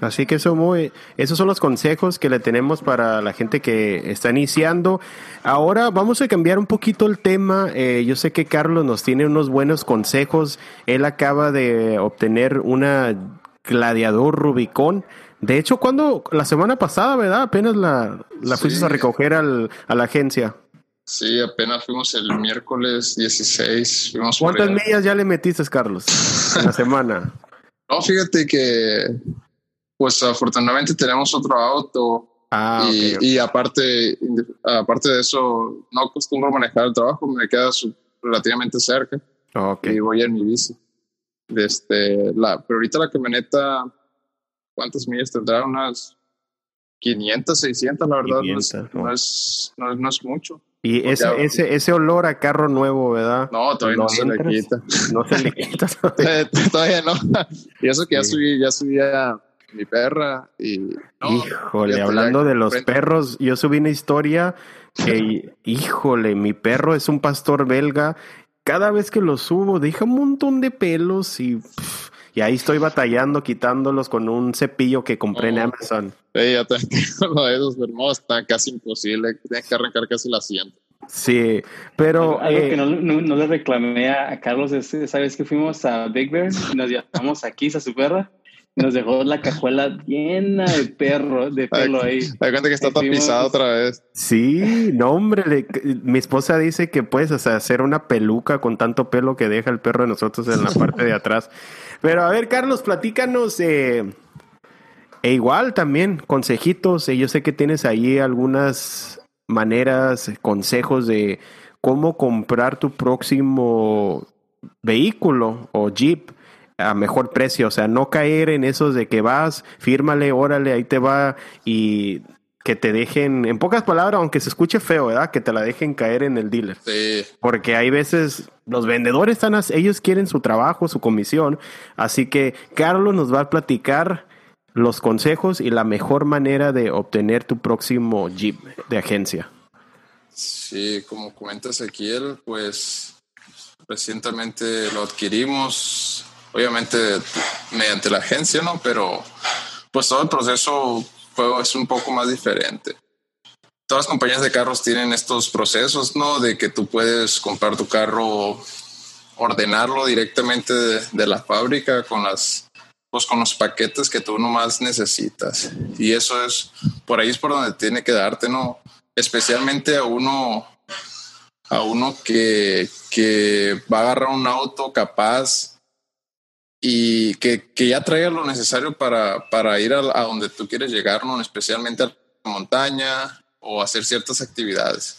Así que eso muy, esos son los consejos que le tenemos para la gente que está iniciando. Ahora vamos a cambiar un poquito el tema. Eh, yo sé que Carlos nos tiene unos buenos consejos. Él acaba de obtener una gladiador Rubicón. De hecho, cuando la semana pasada, ¿verdad? Apenas la, la fuiste a recoger al, a la agencia. Sí, apenas fuimos el miércoles 16. Fuimos ¿Cuántas millas ya le metiste, Carlos, en la semana? No, fíjate que pues afortunadamente tenemos otro auto. Ah, y, aparte, aparte de eso, no acostumbro manejar el trabajo, me queda relativamente cerca. Y voy en mi bici. Este, la, pero ahorita la camioneta, ¿cuántas millas tendrá? Unas 500, 600, la verdad, no, es, no, es, mucho. Y ese, ese, ese olor a carro nuevo, ¿verdad? No, todavía no, se le quita. No se le quita. todavía no. Y eso que ya subí, ya subí a mi perra y... híjole, hablando de los perros, yo subí una historia que, híjole, mi perro es un pastor belga. Cada vez que lo subo, deja un montón de pelos y... y ahí estoy batallando, quitándolos con un cepillo que compré en Amazon. Sí, ya te lo de esos hermosos, está casi imposible. Tienes que arrancar casi el asiento. Sí, pero... Algo, que eh, no, no, le reclamé a, Carlos es, ¿sabes que fuimos a Big Bear? Nos llevamos aquí a su perra nos dejó la cajuela llena de perro, de pelo ahí. Hay cuenta que está tapizado otra vez. Sí, no, hombre. mi esposa dice que puedes hacer una peluca con tanto pelo que deja el perro de nosotros en la parte de atrás. Pero a ver, Carlos, platícanos. Eh, e igual también, consejitos. Eh, yo sé que tienes ahí algunas maneras, consejos de cómo comprar tu próximo vehículo o Jeep a mejor precio, o sea, no caer en esos de que vas, fírmale, órale, ahí te va y que te dejen, en pocas palabras, aunque se escuche feo, ¿verdad? Que te la dejen caer en el dealer. Sí. Porque hay veces los vendedores están, ellos quieren su trabajo, su comisión, así que Carlos nos va a platicar los consejos y la mejor manera de obtener tu próximo Jeep de agencia. Sí, como comentas aquí, pues recientemente lo adquirimos obviamente mediante la agencia, ¿no? Pero pues todo el proceso fue, es un poco más diferente. Todas las compañías de carros tienen estos procesos, ¿no? De que tú puedes comprar tu carro, ordenarlo directamente de, la fábrica con las pues con los paquetes que tú nomás necesitas. Y eso es, por ahí es por donde tiene que darte, ¿no? Especialmente a uno, a uno que, que va a agarrar un auto capaz y que, que, ya traiga lo necesario para, para ir a, donde tú quieres llegar, ¿no? especialmente a la montaña o hacer ciertas actividades.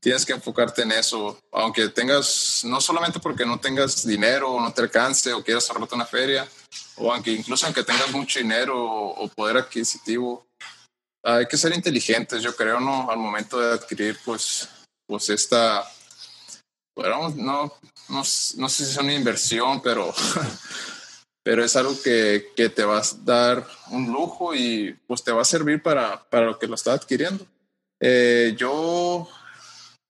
tienes que enfocarte en eso, aunque tengas, no solamente porque no tengas dinero o no te alcance o quieras ahorrarte una feria, o aunque incluso aunque tengas mucho dinero o, poder adquisitivo, hay que ser inteligentes, yo creo, ¿no? Al momento de adquirir, pues, pues esta, bueno, no, no, no sé si es una inversión, pero, pero es algo que, que, te va a dar un lujo y pues te va a servir para, para lo que lo estás adquiriendo. Eh, yo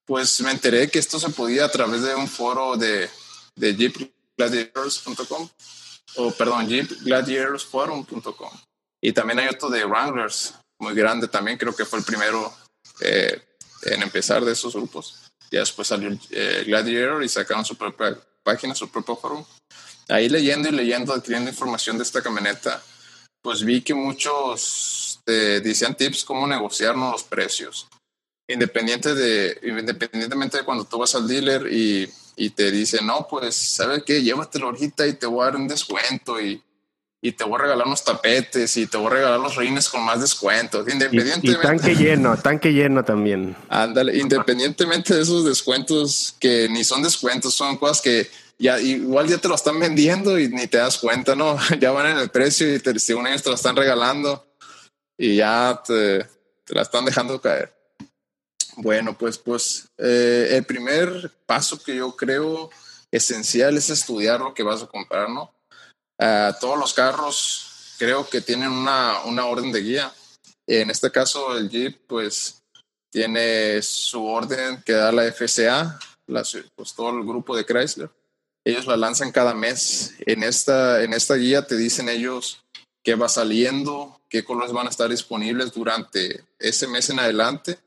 pues me enteré que esto se podía a través de un foro de, de jeepgladiators.com o perdón, jeepgladiatorsforum.com y también hay otro de Wranglers, muy grande también, creo que fue el primero eh, en empezar de esos grupos. Ya después salió eh, Gladiator y sacaron su propia página, su propio foro. Ahí leyendo y leyendo, adquiriendo información de esta camioneta, pues vi que muchos eh, decían tips cómo negociar los precios independiente de, independientemente de cuando tú vas al dealer y, y te dice, no, pues, ¿sabes qué? Llévatelo ahorita y te voy a dar un descuento y, y te voy a regalar unos tapetes y te voy a regalar los reines con más descuentos. Independientemente. Y, tanque lleno, tanque lleno también. Ándale, independientemente de esos descuentos que ni son descuentos, son cosas que ya igual ya te lo están vendiendo y ni te das cuenta, ¿no? Ya van en el precio y te, según ellos te lo están regalando y ya te, te la están dejando caer. Bueno, pues, pues eh, el primer paso que yo creo esencial es estudiar lo que vas a comprar, ¿no? todos los carros creo que tienen una, una orden de guía. En este caso, el Jeep, pues, tiene su orden que da la FCA, pues todo el grupo de Chrysler. Ellos la lanzan cada mes. En esta, en esta guía te dicen ellos qué va saliendo, qué colores van a estar disponibles durante ese mes en adelante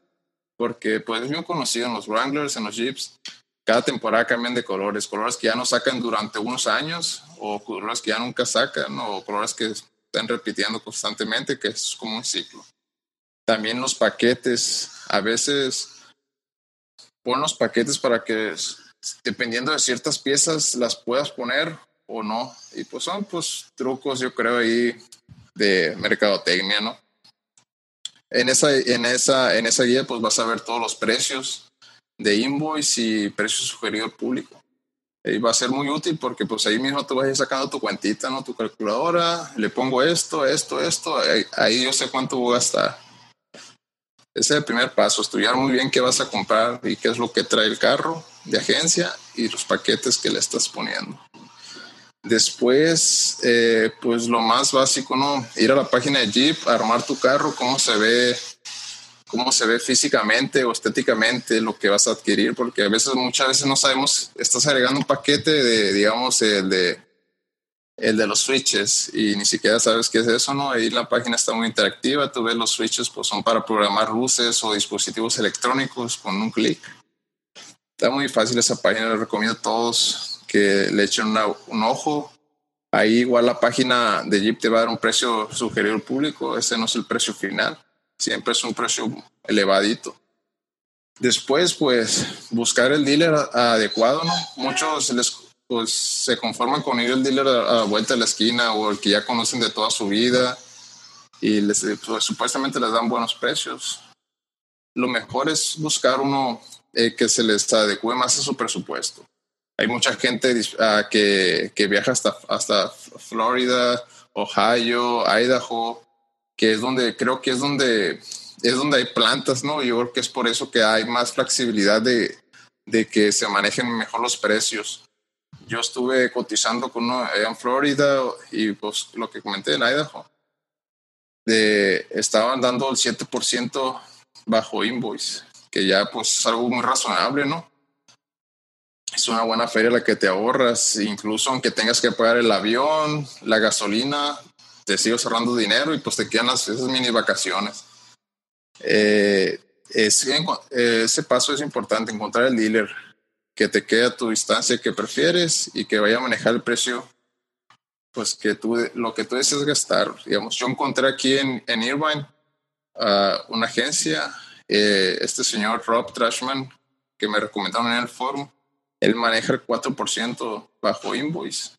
porque pues es bien conocido en los Wranglers, en los Jeeps, cada temporada cambian de colores, colores que ya no sacan durante unos años o colores que ya nunca sacan o colores que están repitiendo constantemente, que es como un ciclo. También los paquetes, a veces pon los paquetes para que dependiendo de ciertas piezas las puedas poner o no. Y pues son pues trucos yo creo ahí de mercadotecnia, ¿no? En esa, en, esa, en esa guía pues vas a ver todos los precios de invoice y precios sugeridos al público. Y va a ser muy útil porque pues ahí mismo tú vas a ir sacando tu cuentita, ¿no? Tu calculadora, le pongo esto, esto, esto, ahí, yo sé cuánto voy a gastar. Ese es el primer paso, estudiar muy bien qué vas a comprar y qué es lo que trae el carro de agencia y los paquetes que le estás poniendo. Después, eh, pues lo más básico, ¿no? Ir a la página de Jeep, armar tu carro, cómo se ve, cómo se ve físicamente o estéticamente lo que vas a adquirir, porque a veces, muchas veces no sabemos, estás agregando un paquete de, digamos, el de, el de los switches y ni siquiera sabes qué es eso, ¿no? Ahí la página está muy interactiva, tú ves los switches, pues son para programar luces o dispositivos electrónicos con un clic. Está muy fácil esa página, la recomiendo a todos que le echen un ojo. Ahí igual la página de Jeep te va a dar un precio sugerido al público. Ese no es el precio final. Siempre es un precio elevadito. Después, pues, buscar el dealer adecuado, ¿no? Muchos les, pues, se conforman con ir al dealer a, la vuelta de la esquina o el que ya conocen de toda su vida y les, pues, supuestamente les dan buenos precios. Lo mejor es buscar uno eh, que se les adecue más a su presupuesto. Hay mucha gente uh, que, que, viaja hasta, hasta Florida, Ohio, Idaho, que es donde creo que es donde es donde hay plantas, ¿no? Yo creo que es por eso que hay más flexibilidad de, de que se manejen mejor los precios. Yo estuve cotizando con uno en Florida y pues lo que comenté en Idaho, de, estaban dando el 7% bajo invoice, que ya pues es algo muy razonable, ¿no? es una buena feria la que te ahorras, incluso aunque tengas que pagar el avión, la gasolina, te sigo cerrando dinero y pues te quedan las, esas mini vacaciones. Eh, ese paso es importante, encontrar el dealer que te quede a tu distancia que prefieres y que vaya a manejar el precio, pues que tú, lo que tú deseas gastar. Digamos, yo encontré aquí en, en Irvine una agencia, eh, este señor Rob Trashman, que me recomendaron en el foro, él maneja el 4% bajo invoice.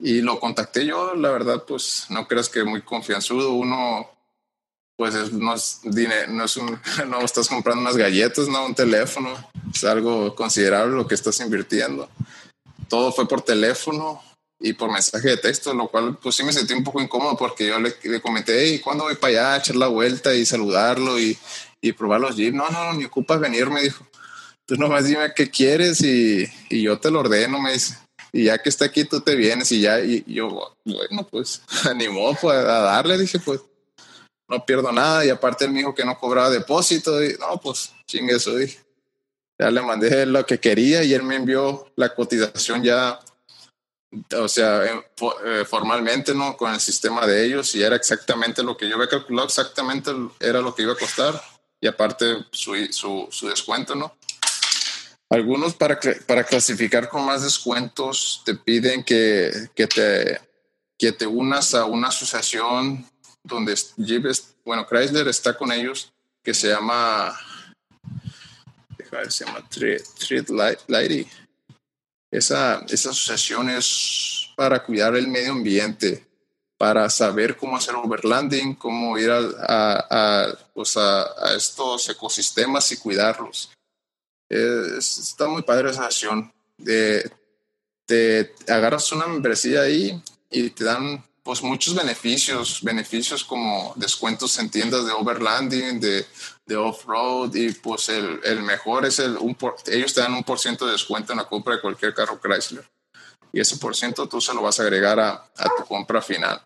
Y lo contacté yo, la verdad, pues no creas que muy confianzudo. Uno, pues es, no es dinero, no es no estás comprando unas galletas, no un teléfono, es algo considerable lo que estás invirtiendo. Todo fue por teléfono y por mensaje de texto, lo cual pues sí me sentí un poco incómodo porque yo le, le comenté, ¿y cuándo voy para allá a echar la vuelta y saludarlo y, y probar los jeeps? No, no, no, ni ocupas venir, me dijo. Tú nomás dime qué quieres y, y yo te lo ordeno, me dice y ya que está aquí tú te vienes y ya, y, yo, bueno, pues animó pues, a darle, dije, pues no pierdo nada y aparte él me dijo que no cobraba depósito y no, pues chingue eso, dije. Ya le mandé lo que quería y él me envió la cotización ya, o sea, eh, formalmente, ¿no? Con el sistema de ellos y era exactamente lo que yo había calculado, exactamente era lo que iba a costar y aparte su, su, su descuento, ¿no? Algunos para, para clasificar con más descuentos te piden que, que, te, que te unas a una asociación donde lleves, bueno, Chrysler está con ellos, que se llama, se llama Treat Lighty. Esa, esa asociación es para cuidar el medio ambiente, para saber cómo hacer overlanding, cómo ir a, a, pues a, a estos ecosistemas y cuidarlos está muy padre esa acción. De, te agarras una membresía ahí y te dan pues muchos beneficios, beneficios como descuentos en tiendas de overlanding, de, de off-road y pues el, el, mejor es el, un ellos te dan un por ciento de descuento en la compra de cualquier carro Chrysler y ese por ciento tú se lo vas a agregar a, a tu compra final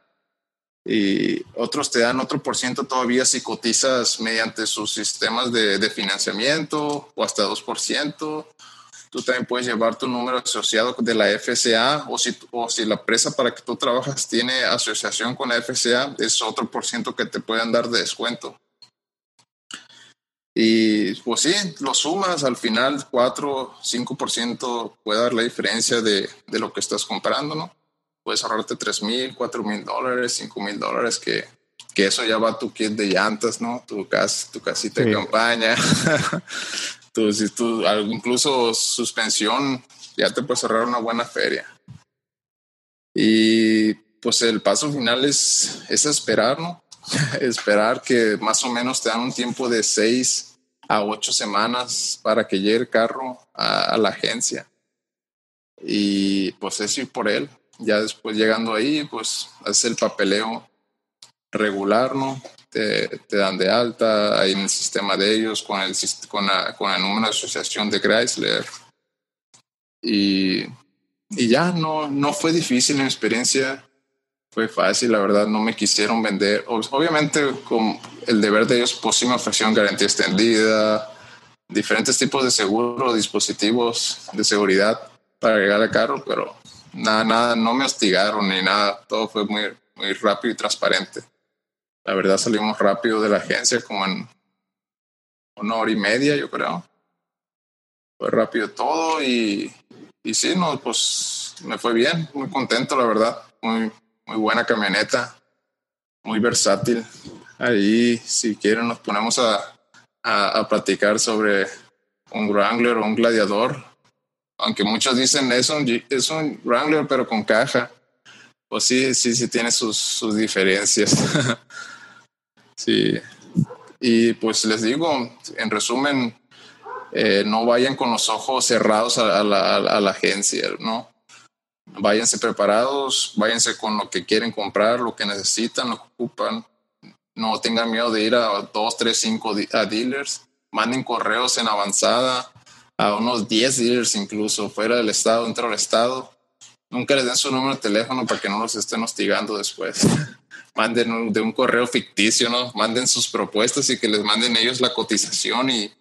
y otros te dan otro por ciento todavía si cotizas mediante sus sistemas de, de financiamiento o hasta 2%. Tú también puedes llevar tu número asociado de la FCA o si, o si la empresa para que tú trabajas tiene asociación con la FCA, es otro por ciento que te pueden dar de descuento. Y pues sí, lo sumas, al final 4, 5% puede dar la diferencia de, de lo que estás comprando, ¿no? puedes ahorrarte 3 mil, 4 mil dólares, 5 mil dólares, que, que eso ya va a tu kit de llantas, ¿no? Tu, cas, tu casita de campaña, tu, si tu, incluso suspensión, ya te puedes ahorrar una buena feria. Y pues el paso final es, es esperar, ¿no? esperar que más o menos te dan un tiempo de 6 a 8 semanas para que llegue el carro a, la agencia. Y pues es ir por él ya después llegando ahí, pues haces el papeleo regular, ¿no? Te, dan de alta ahí en el sistema de ellos con el, con, la, con el número de asociación de Chrysler. Y, y ya no, no fue difícil mi experiencia, fue fácil, la verdad, no me quisieron vender. Obviamente, con el deber de ellos, pues sí me garantía extendida, diferentes tipos de seguro, dispositivos de seguridad para llegar al carro, pero nada, nada, no me hostigaron ni nada, todo fue muy, muy rápido y transparente. La verdad salimos rápido de la agencia, como en una hora y media, yo creo. Fue rápido todo y, y sí, no, pues me fue bien, muy contento, la verdad. Muy, muy buena camioneta, muy versátil. Ahí, si quieren, nos ponemos a, a, a platicar sobre un Wrangler o un Gladiador aunque muchos dicen es un, es un Wrangler pero con caja. Pues sí, sí, sí tiene sus, sus diferencias. sí. Y pues les digo, en resumen, eh, no vayan con los ojos cerrados a, la, agencia, ¿no? Váyanse preparados, váyanse con lo que quieren comprar, lo que necesitan, lo que ocupan. No tengan miedo de ir a dos, tres, cinco a dealers. Manden correos en avanzada a unos 10 dealers incluso fuera del estado, dentro del estado. Nunca les den su número de teléfono para que no los estén hostigando después. manden de un correo ficticio, ¿no? Manden sus propuestas y que les manden ellos la cotización y,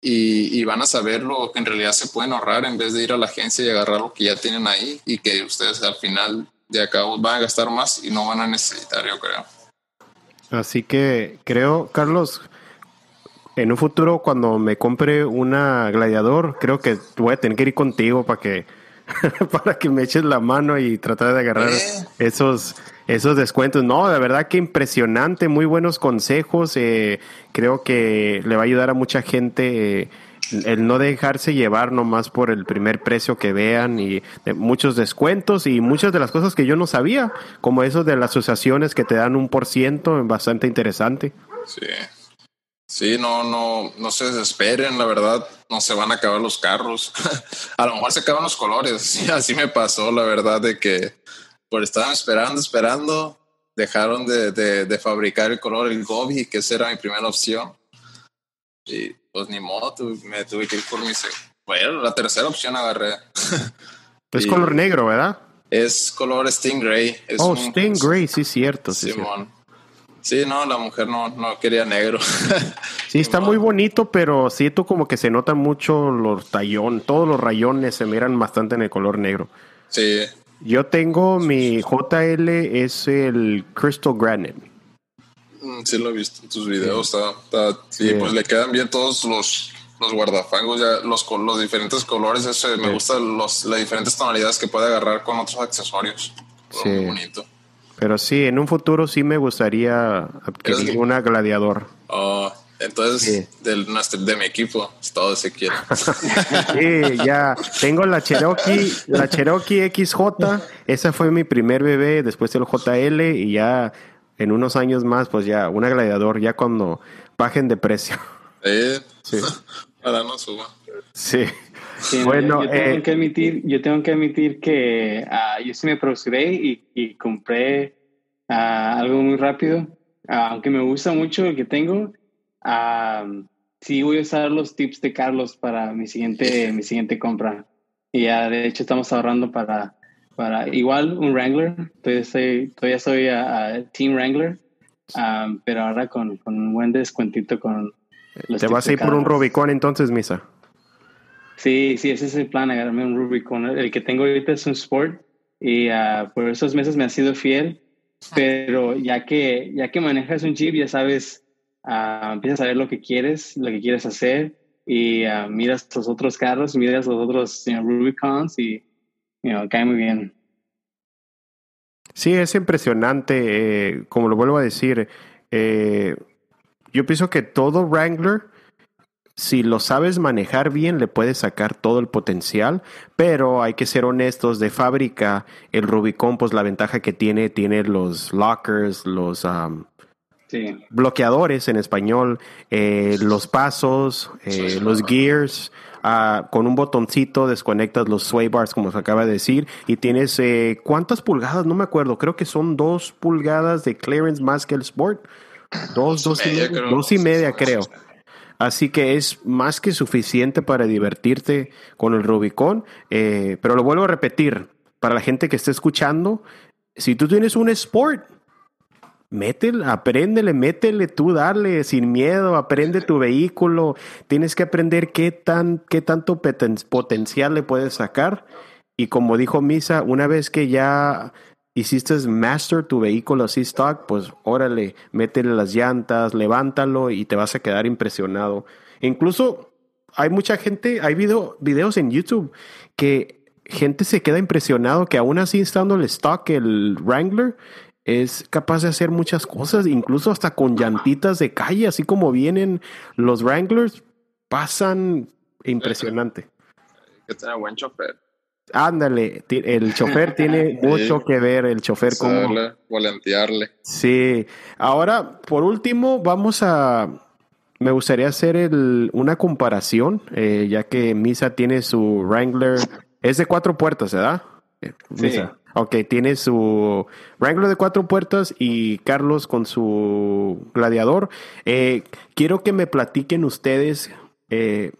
y, y, van a saber lo que en realidad se pueden ahorrar en vez de ir a la agencia y agarrar lo que ya tienen ahí y que ustedes al final de acá van a gastar más y no van a necesitar, yo creo. Así que creo, Carlos, en un futuro cuando me compre una gladiador, creo que voy a tener que ir contigo para que para que me eches la mano y tratar de agarrar esos esos descuentos. No, de verdad que impresionante, muy buenos consejos. Eh, creo que le va a ayudar a mucha gente el no dejarse llevar nomás por el primer precio que vean y muchos descuentos y muchas de las cosas que yo no sabía, como eso de las asociaciones que te dan un por ciento, bastante interesante. Sí. Sí, no, no, no se desesperen, la verdad, no se van a acabar los carros. a lo mejor se acaban los colores. así me pasó, la verdad, de que por estaban esperando, esperando, dejaron de, de, fabricar el color el Gobi, que esa era mi primera opción. Y pues ni modo, me tuve que ir por mi... Bueno, la tercera opción agarré. es color negro, ¿verdad? Es color Stingray. Es oh, Stingray, sí, cierto. Sí, Simón. Sí, no, la mujer no, no quería negro. sí, está muy bonito, pero siento como que se nota mucho los tallón, todos los rayones se miran bastante en el color negro. Sí. Yo tengo mi JL, es el Crystal Granite. Mm, sí, lo he visto en tus videos. Está, sí, pues le quedan bien todos los, los guardafangos, ya los, los diferentes colores. Ese, Me gustan los, las diferentes tonalidades que puede agarrar con otros accesorios. Sí. Muy bonito. Pero sí, en un futuro sí me gustaría adquirir una gladiador. Oh, entonces del, de mi equipo, todo se quiere. sí, ya tengo la Cherokee, la Cherokee XJ. Esa fue mi primer bebé, después el JL y ya en unos años más, pues ya una gladiador, ya cuando bajen de precio. Sí. Para no suba. Sí. bueno, yo, tengo eh, que admitir, yo tengo que admitir que uh, yo sí me procuré y, y compré uh, algo muy rápido. Uh, aunque me gusta mucho el que tengo, sí voy a usar los tips de Carlos para mi siguiente, mi siguiente compra. Y ya, de hecho, estamos ahorrando para para igual un Wrangler, todavía soy, todavía soy a, Team Wrangler, um, pero ahora con, con, un buen descuentito con los ¿Te vas a ir por un Rubicon entonces, Misa? Sí, sí, ese es el plan, agarrarme un Rubicon. El que tengo ahorita es un Sport y uh, por esos meses me ha sido fiel, pero ya que, ya que manejas un Jeep, ya sabes, uh, empiezas a ver lo que quieres, lo que quieres hacer y uh, miras los otros carros, miras los otros Rubicons y you cae muy bien. Sí, es impresionante. Eh, como lo vuelvo a decir, eh, yo pienso que todo Wrangler, si lo sabes manejar bien, le puedes sacar todo el potencial, pero hay que ser honestos. De fábrica, el Rubicon, pues la ventaja que tiene, tiene los lockers, los bloqueadores en español, eh, los pasos, los gears. Ah, con un botoncito desconectas los sway bars, como se acaba de decir, y tienes eh, cuántas pulgadas, no me acuerdo, creo que son dos pulgadas de clearance más que el Sport. Dos, dos, y media, dos y media creo. Así que es más que suficiente para divertirte con el Rubicon. Eh, pero lo vuelvo a repetir, para la gente que esté escuchando, si tú tienes un Sport, métele, apréndele, métele tú, darle sin miedo, aprende tu vehículo, tienes que aprender qué, tan, qué tanto potencial le puedes sacar. Y como dijo Misa, una vez que ya hiciste master tu vehículo así stock, pues órale, métele las llantas, levántalo y te vas a quedar impresionado. Incluso hay mucha gente, hay video, videos en YouTube que gente se queda impresionado que aún así estando el stock, el Wrangler, es capaz de hacer muchas cosas, incluso hasta con llantitas de calle, así como vienen los Wranglers, pasan impresionante. Que tenga buen chofer. Ándale, el chofer tiene mucho que ver, el chofer como... Volantearle. Sí. Ahora, por último, vamos a... Me gustaría hacer el, una comparación, eh, ya que Misa tiene su Wrangler, es de cuatro puertas, ¿verdad? Eh, Misa. Ok, tiene su Wrangler de cuatro puertas y Carlos con su gladiador. Eh, quiero que me platiquen ustedes eh,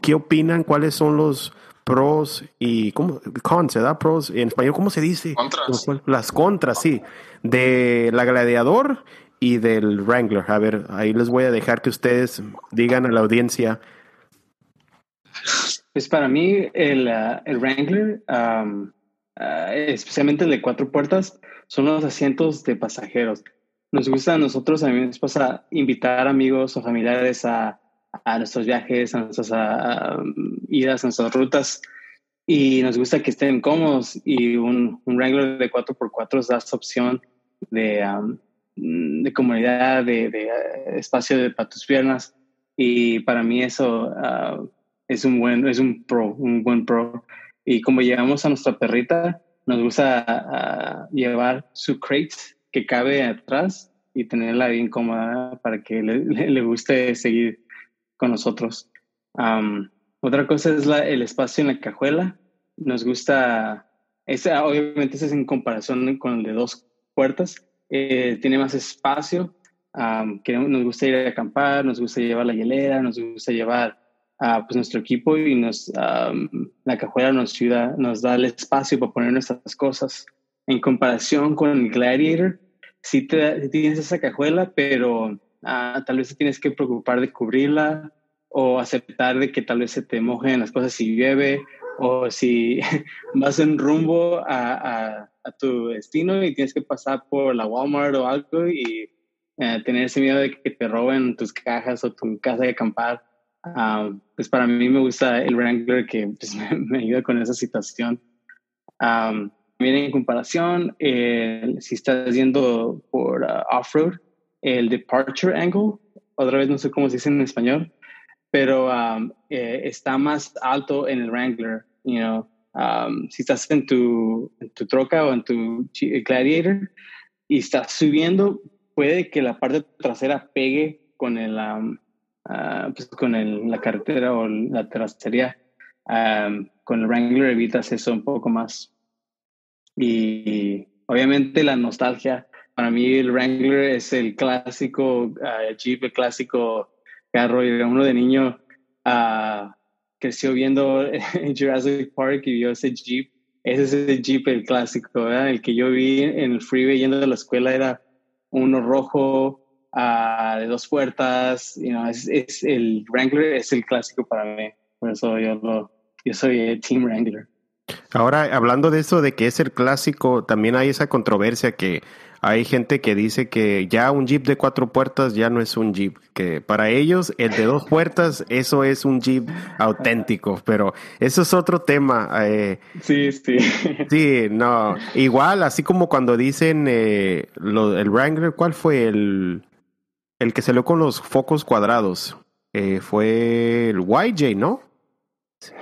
qué opinan, cuáles son los pros y cómo cons, ¿verdad? Pros en español, ¿cómo se dice? Contras. Las contras, sí, de la gladiador y del Wrangler. A ver, ahí les voy a dejar que ustedes digan a la audiencia. Pues para mí el, uh, el Wrangler Ah, especialmente el de cuatro puertas, son los asientos de pasajeros. Nos gusta a nosotros, a mí nos pasa invitar amigos o familiares a, a nuestros viajes, a nuestras idas, a nuestras rutas y nos gusta que estén cómodos y un, un Wrangler de 4x4 da esa opción de, de comodidad, de, de espacio de, para tus piernas y para mí eso uh, es un buen, es un pro, un buen pro. Y como llevamos a nuestra perrita, nos gusta llevar su crate que cabe atrás y tenerla bien cómoda para que le, le, guste seguir con nosotros. otra cosa es la, el espacio en la cajuela. Nos gusta, esa, obviamente ese es en comparación con el de dos puertas, eh, tiene más espacio. nos gusta ir a acampar, nos gusta llevar la hielera, nos gusta llevar a pues, nuestro equipo y nos, la cajuela nos ayuda, nos da el espacio para poner nuestras cosas. En comparación con el Gladiator, sí, te, tienes esa cajuela, pero ah, tal vez tienes que preocupar de cubrirla o aceptar de que tal vez se te mojen las cosas si llueve o si vas en rumbo a, a, tu destino y tienes que pasar por la Walmart o algo y eh, tener ese miedo de que te roben tus cajas o tu casa de acampar. Ah, pues para mí me gusta el Wrangler que pues, me, ayuda con esa situación. Um, en comparación, si estás yendo por uh, off-road, el departure angle, otra vez no sé cómo se dice en español, pero eh, está más alto en el Wrangler. You know, si estás en tu, en tu troca o en tu Gladiator y estás subiendo, puede que la parte trasera pegue con el, uh, pues con el, la carretera o la trasería. con el Wrangler evitas eso un poco más. Y obviamente la nostalgia. Para mí el Wrangler es el clásico uh, Jeep, el clásico carro. Uno de niño uh, creció viendo en Jurassic Park y vio ese Jeep. Ese es el Jeep, el clásico, El que yo vi en el freeway yendo de la escuela era uno rojo uh, de dos puertas. You know, es, es, el Wrangler es el clásico para mí. Por eso yo, lo, yo soy el Team Wrangler. Ahora, hablando de eso de que es el clásico, también hay esa controversia que hay gente que dice que ya un Jeep de cuatro puertas ya no es un Jeep, que para ellos el de dos puertas, eso es un Jeep auténtico, pero eso es otro tema. Eh, sí, sí. Sí, no, igual, así como cuando dicen eh, lo, el Wrangler, ¿cuál fue el, el que salió con los focos cuadrados? Eh, fue el YJ, ¿no?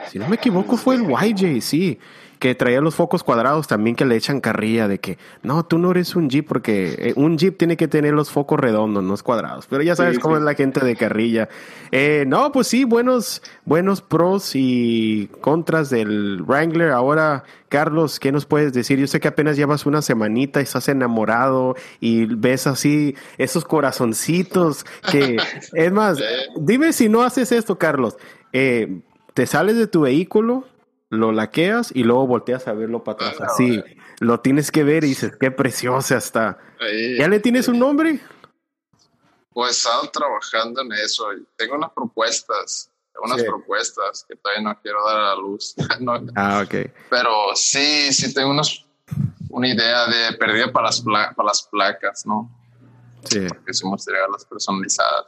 Si no me equivoco, fue el YJ, sí. Que traía los focos cuadrados también que le echan carrilla de que no, tú no eres un Jeep porque eh, un Jeep tiene que tener los focos redondos, no cuadrados. Pero ya sabes cómo es la gente de carrilla. Eh, no, pues sí, buenos, buenos pros y contras del Wrangler. Ahora, Carlos, ¿qué nos puedes decir? Yo sé que apenas llevas una semanita y estás enamorado y ves así esos corazoncitos que, es más, dime si no haces esto, Carlos. Eh, te sales de tu vehículo, lo laqueas y luego volteas a verlo para atrás. Ah, así, lo tienes que ver y dices, qué preciosa está. ¿Ya le tienes un nombre? Pues he estado trabajando en eso. Tengo unas propuestas, unas propuestas que todavía no quiero dar a la luz. ah, ok. Pero sí, sí tengo unos, una idea de pérdida para las, para las placas, ¿no? Sí. Porque somos las personalizadas.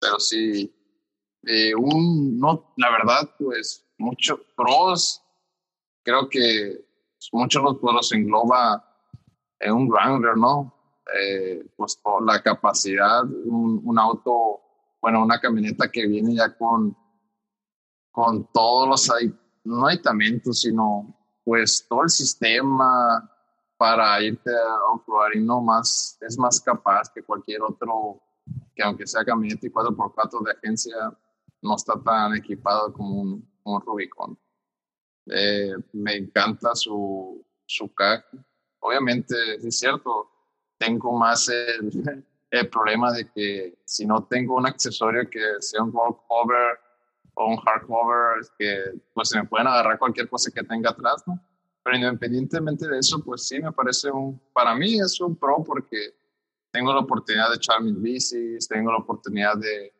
Pero sí, eh, un, no, la verdad, pues, muchos pros, creo que muchos los, los engloba en un Wrangler, ¿no? Eh, pues por la capacidad, un, auto, bueno, una camioneta que viene ya con, con todos los, no aditamentos, sino pues todo el sistema para irte a off no más, es más capaz que cualquier otro, que aunque sea camioneta y 4x4 de agencia, no está tan equipado como un, Rubicon. Eh, me encanta su, su CAC. Obviamente, es cierto, tengo más el, problema de que si no tengo un accesorio que sea un roll cover o un hard cover, que pues se me pueden agarrar cualquier cosa que tenga atrás, ¿no? Pero independientemente de eso, pues sí me parece un, para mí es un pro porque tengo la oportunidad de echar mis bicis, tengo la oportunidad de,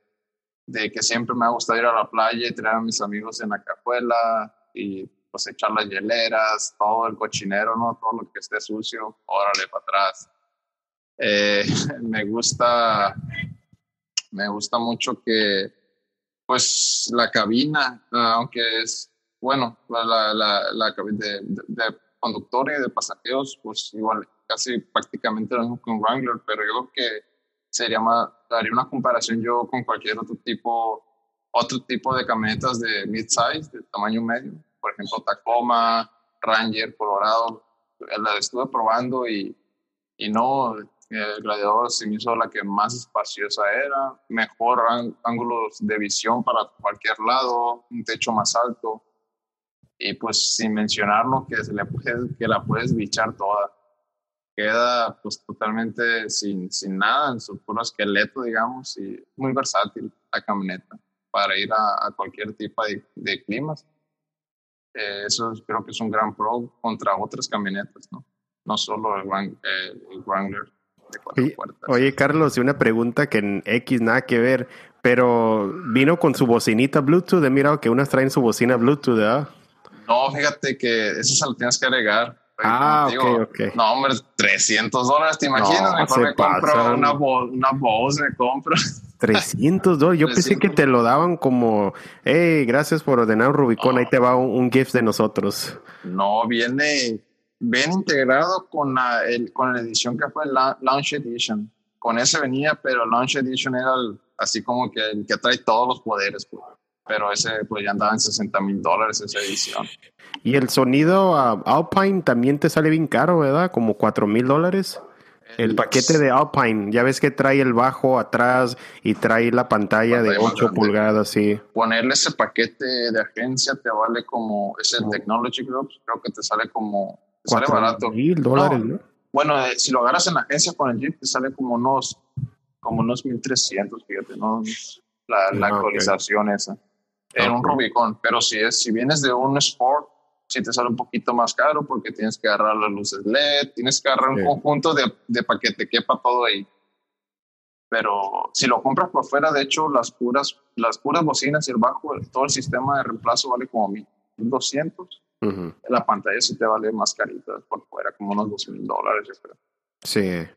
de que siempre me ha gustado ir a la playa y traer a mis amigos en la cajuela y pues echar las hieleras, todo el cochinero, ¿no? Todo lo que esté sucio, órale para atrás. Eh, me gusta, me gusta mucho que, pues, la cabina, aunque es, bueno, la, la, la cabina de, de, conductor y de pasajeros, pues igual, casi prácticamente lo mismo que un Wrangler, pero yo creo que sería más, daría una comparación yo con cualquier otro tipo otro tipo de camionetas de mid-size, de tamaño medio, por ejemplo Tacoma, Ranger, Colorado, la estuve probando y, y no, el Gladiador se me hizo la que más espaciosa era, mejor ángulos de visión para cualquier lado, un techo más alto y pues sin mencionarlo que, se le puede, que la puedes bichar toda. Queda pues totalmente sin, sin nada, en su puro esqueleto, digamos, y muy versátil la camioneta para ir a, cualquier tipo de, de climas. Eh, eso creo que es un gran pro contra otras camionetas, ¿no? No solo el, el Wrangler. Oye, oye, Carlos, y una pregunta que en X nada que ver, pero vino con su bocinita Bluetooth. He mirado que unas traen su bocina Bluetooth, ¿verdad? No, fíjate que eso se lo tienes que agregar. Ah, ok, ok. No, hombre, 300 dólares, ¿te imaginas? Mejor me compro una, una voz, me compro. 300 dólares. Yo pensé que te lo daban como, hey, gracias por ordenar un Rubicon, ahí te va un, gift de nosotros. No, viene, bien integrado con la, el, con la edición que fue la Launch Edition. Con ese venía, pero Launch Edition era así como que el que trae todos los poderes. Pues. Pero ese pues ya andaba en 60 mil dólares esa edición. Y el sonido uh, Alpine también te sale bien caro, ¿verdad? Como 4 mil dólares. El paquete de Alpine, ya ves que trae el bajo atrás y trae la pantalla, de 8 pulgadas, sí. Ponerle ese paquete de agencia te vale como, ese Technology Group, creo que te sale como, te sale barato. mil dólares, ¿no? Bueno, eh, si lo agarras en la agencia con el Jeep, te sale como unos, como unos 1300, fíjate, ¿no? La, la ah, actualización esa. En un Rubicon, pero si, es, si vienes de un Sport, si te sale un poquito más caro porque tienes que agarrar las luces LED, tienes que agarrar un conjunto de, de para que te quepa todo ahí. Pero si lo compras por fuera, de hecho, las puras, las puras bocinas y el bajo, todo el sistema de reemplazo vale como 1200. La pantalla sí te vale más carita por fuera, como unos 2000 dólares, yo creo. Sí.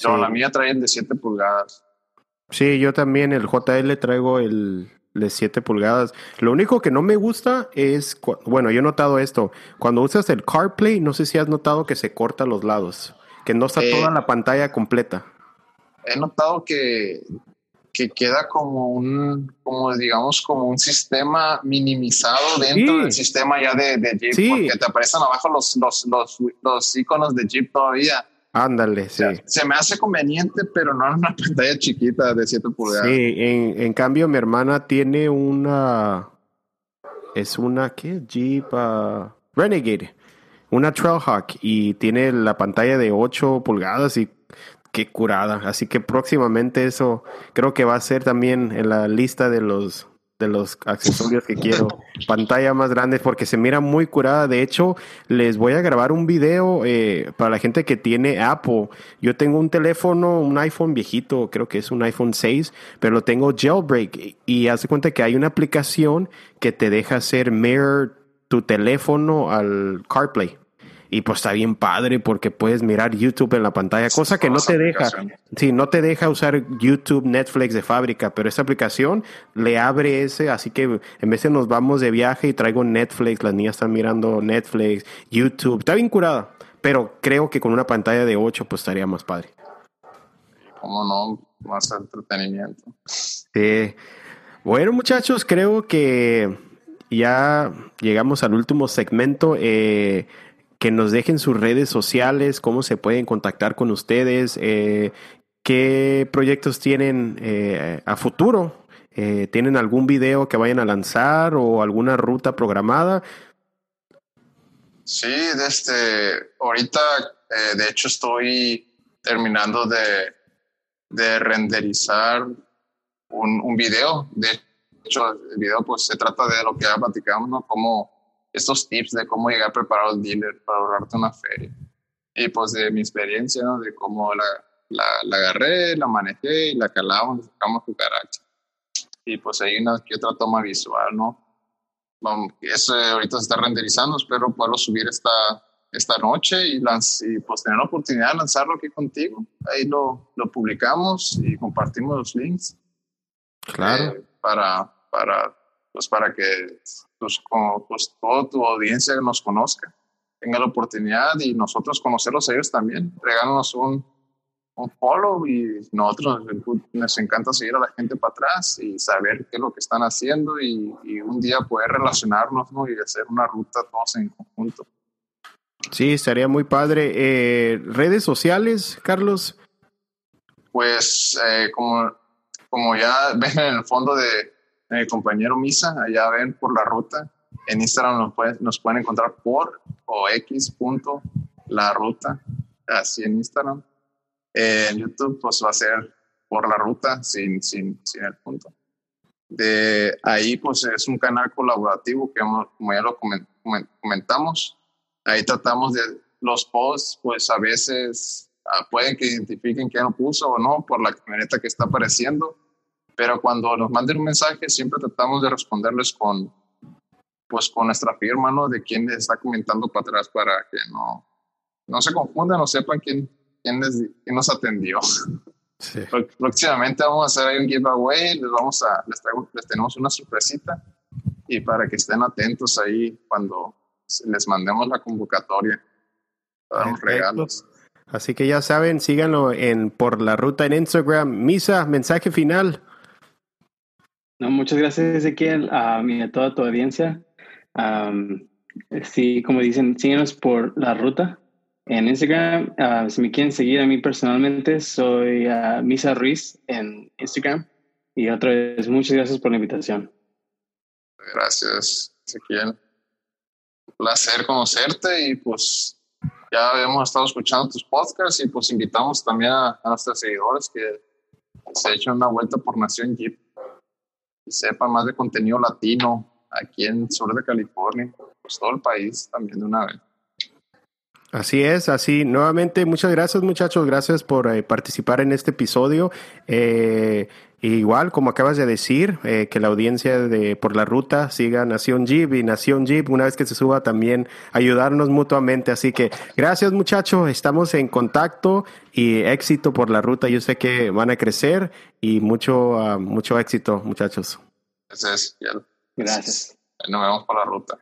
Pero la mía trae el de 7 pulgadas. Sí, yo también el JL traigo el, de 7 pulgadas. Lo único que no me gusta es, bueno, yo he notado esto, cuando usas el CarPlay, no sé si has notado que se corta los lados, que no está toda eh, la pantalla completa. He notado que, que queda como un, como digamos, como un sistema minimizado dentro del sistema ya de, de Jeep, porque te aparecen abajo los, los, los, los iconos de Jeep todavía. Ándale, sí. se me hace conveniente, pero no en una pantalla chiquita de 7 pulgadas. Sí, en, en, cambio mi hermana tiene una... Es una, ¿qué? Jeep uh, Renegade. Una Trailhawk y tiene la pantalla de 8 pulgadas y qué curada. Así que próximamente eso creo que va a ser también en la lista de los de los accesorios que quiero. Pantalla más grande porque se mira muy curada. De hecho, les voy a grabar un video eh, para la gente que tiene Apple. Yo tengo un teléfono, un iPhone viejito, creo que es un iPhone 6, pero lo tengo jailbreak y hace cuenta que hay una aplicación que te deja hacer mirror tu teléfono al CarPlay. Y pues está bien padre porque puedes mirar YouTube en la pantalla, cosa que no te deja. Sí, no te deja usar YouTube, Netflix de fábrica, pero esta aplicación le abre ese, así que en vez de nos vamos de viaje y traigo Netflix, las niñas están mirando Netflix, YouTube, está bien curada, pero creo que con una pantalla de 8 pues estaría más padre. ¿Cómo no? Más entretenimiento. Sí. Bueno, muchachos, creo que ya llegamos al último segmento. Eh, que nos dejen sus redes sociales, cómo se pueden contactar con ustedes, eh, qué proyectos tienen eh, a futuro. Eh, ¿Tienen algún video que vayan a lanzar o alguna ruta programada? Sí, desde ahorita, de hecho, estoy terminando de, de renderizar un, un, video. De hecho, el video pues se trata de lo que ya platicamos, ¿no? Cómo estos tips de cómo llegar preparado al dealer para ahorrarte una feria. Y pues de mi experiencia, ¿no? De cómo la, la, la agarré, la manejé y la calamos, le sacamos cucaracha. Y pues hay una que otra toma visual, ¿no? Eso ahorita se está renderizando, espero poderlo subir esta, esta noche y, y pues tener la oportunidad de lanzarlo aquí contigo. Ahí lo, lo publicamos y compartimos los links. Claro. Eh, para, para, pues para que pues, como, pues toda tu audiencia nos conozca, tenga la oportunidad y nosotros conocerlos a ellos también. Regálanos un, un follow y nosotros nos encanta seguir a la gente para atrás y saber qué es lo que están haciendo y, un día poder relacionarnos y hacer una ruta todos en conjunto. Sí, estaría muy padre. Eh, ¿Redes sociales, Carlos? Pues eh, como, como ya ven en el fondo de, mi compañero Misa, allá ven por la ruta. En Instagram nos, pueden encontrar por o x punto la ruta, así en Instagram en YouTube pues va a ser por la ruta sin, sin, sin el punto. De ahí pues es un canal colaborativo que como ya lo comentamos, ahí tratamos de los posts pues a veces ah, pueden que identifiquen quién lo puso o no por la camioneta que está apareciendo, pero cuando nos manden un mensaje siempre tratamos de responderles con pues con nuestra firma, ¿no? De quién está comentando para atrás para que no, no se confundan o sepan quién, quién, nos atendió. Próximamente vamos a hacer ahí un giveaway, les vamos a, les, les tenemos una sorpresita y para que estén atentos ahí cuando les mandemos la convocatoria para los regalos. Así que ya saben, síganlo en por la ruta en Instagram. Misa, mensaje final. No, muchas gracias, Ezequiel, a, a toda tu audiencia. sí, como dicen, síguenos por la ruta en Instagram. Ah, si me quieren seguir a mí personalmente, soy uh, Misa Ruiz en Instagram. Y otra vez, muchas gracias por la invitación. Gracias, Ezequiel. Un placer conocerte y pues ya hemos estado escuchando tus podcasts y pues invitamos también a, nuestros seguidores que se echen una vuelta por Nación Jeep sepan más de contenido latino aquí en el sur de California, pues todo el país también de una vez. Así es, así. Nuevamente, muchas gracias muchachos, gracias por eh, participar en este episodio. Eh, igual, como acabas de decir, eh, que la audiencia de Por la Ruta siga Nación Jeep y Nación Jeep, una vez que se suba también, ayudarnos mutuamente. Así que gracias muchachos, estamos en contacto y éxito por la ruta. Yo sé que van a crecer y mucho, ah, mucho éxito muchachos. Gracias. Gracias. Nos vemos por la ruta.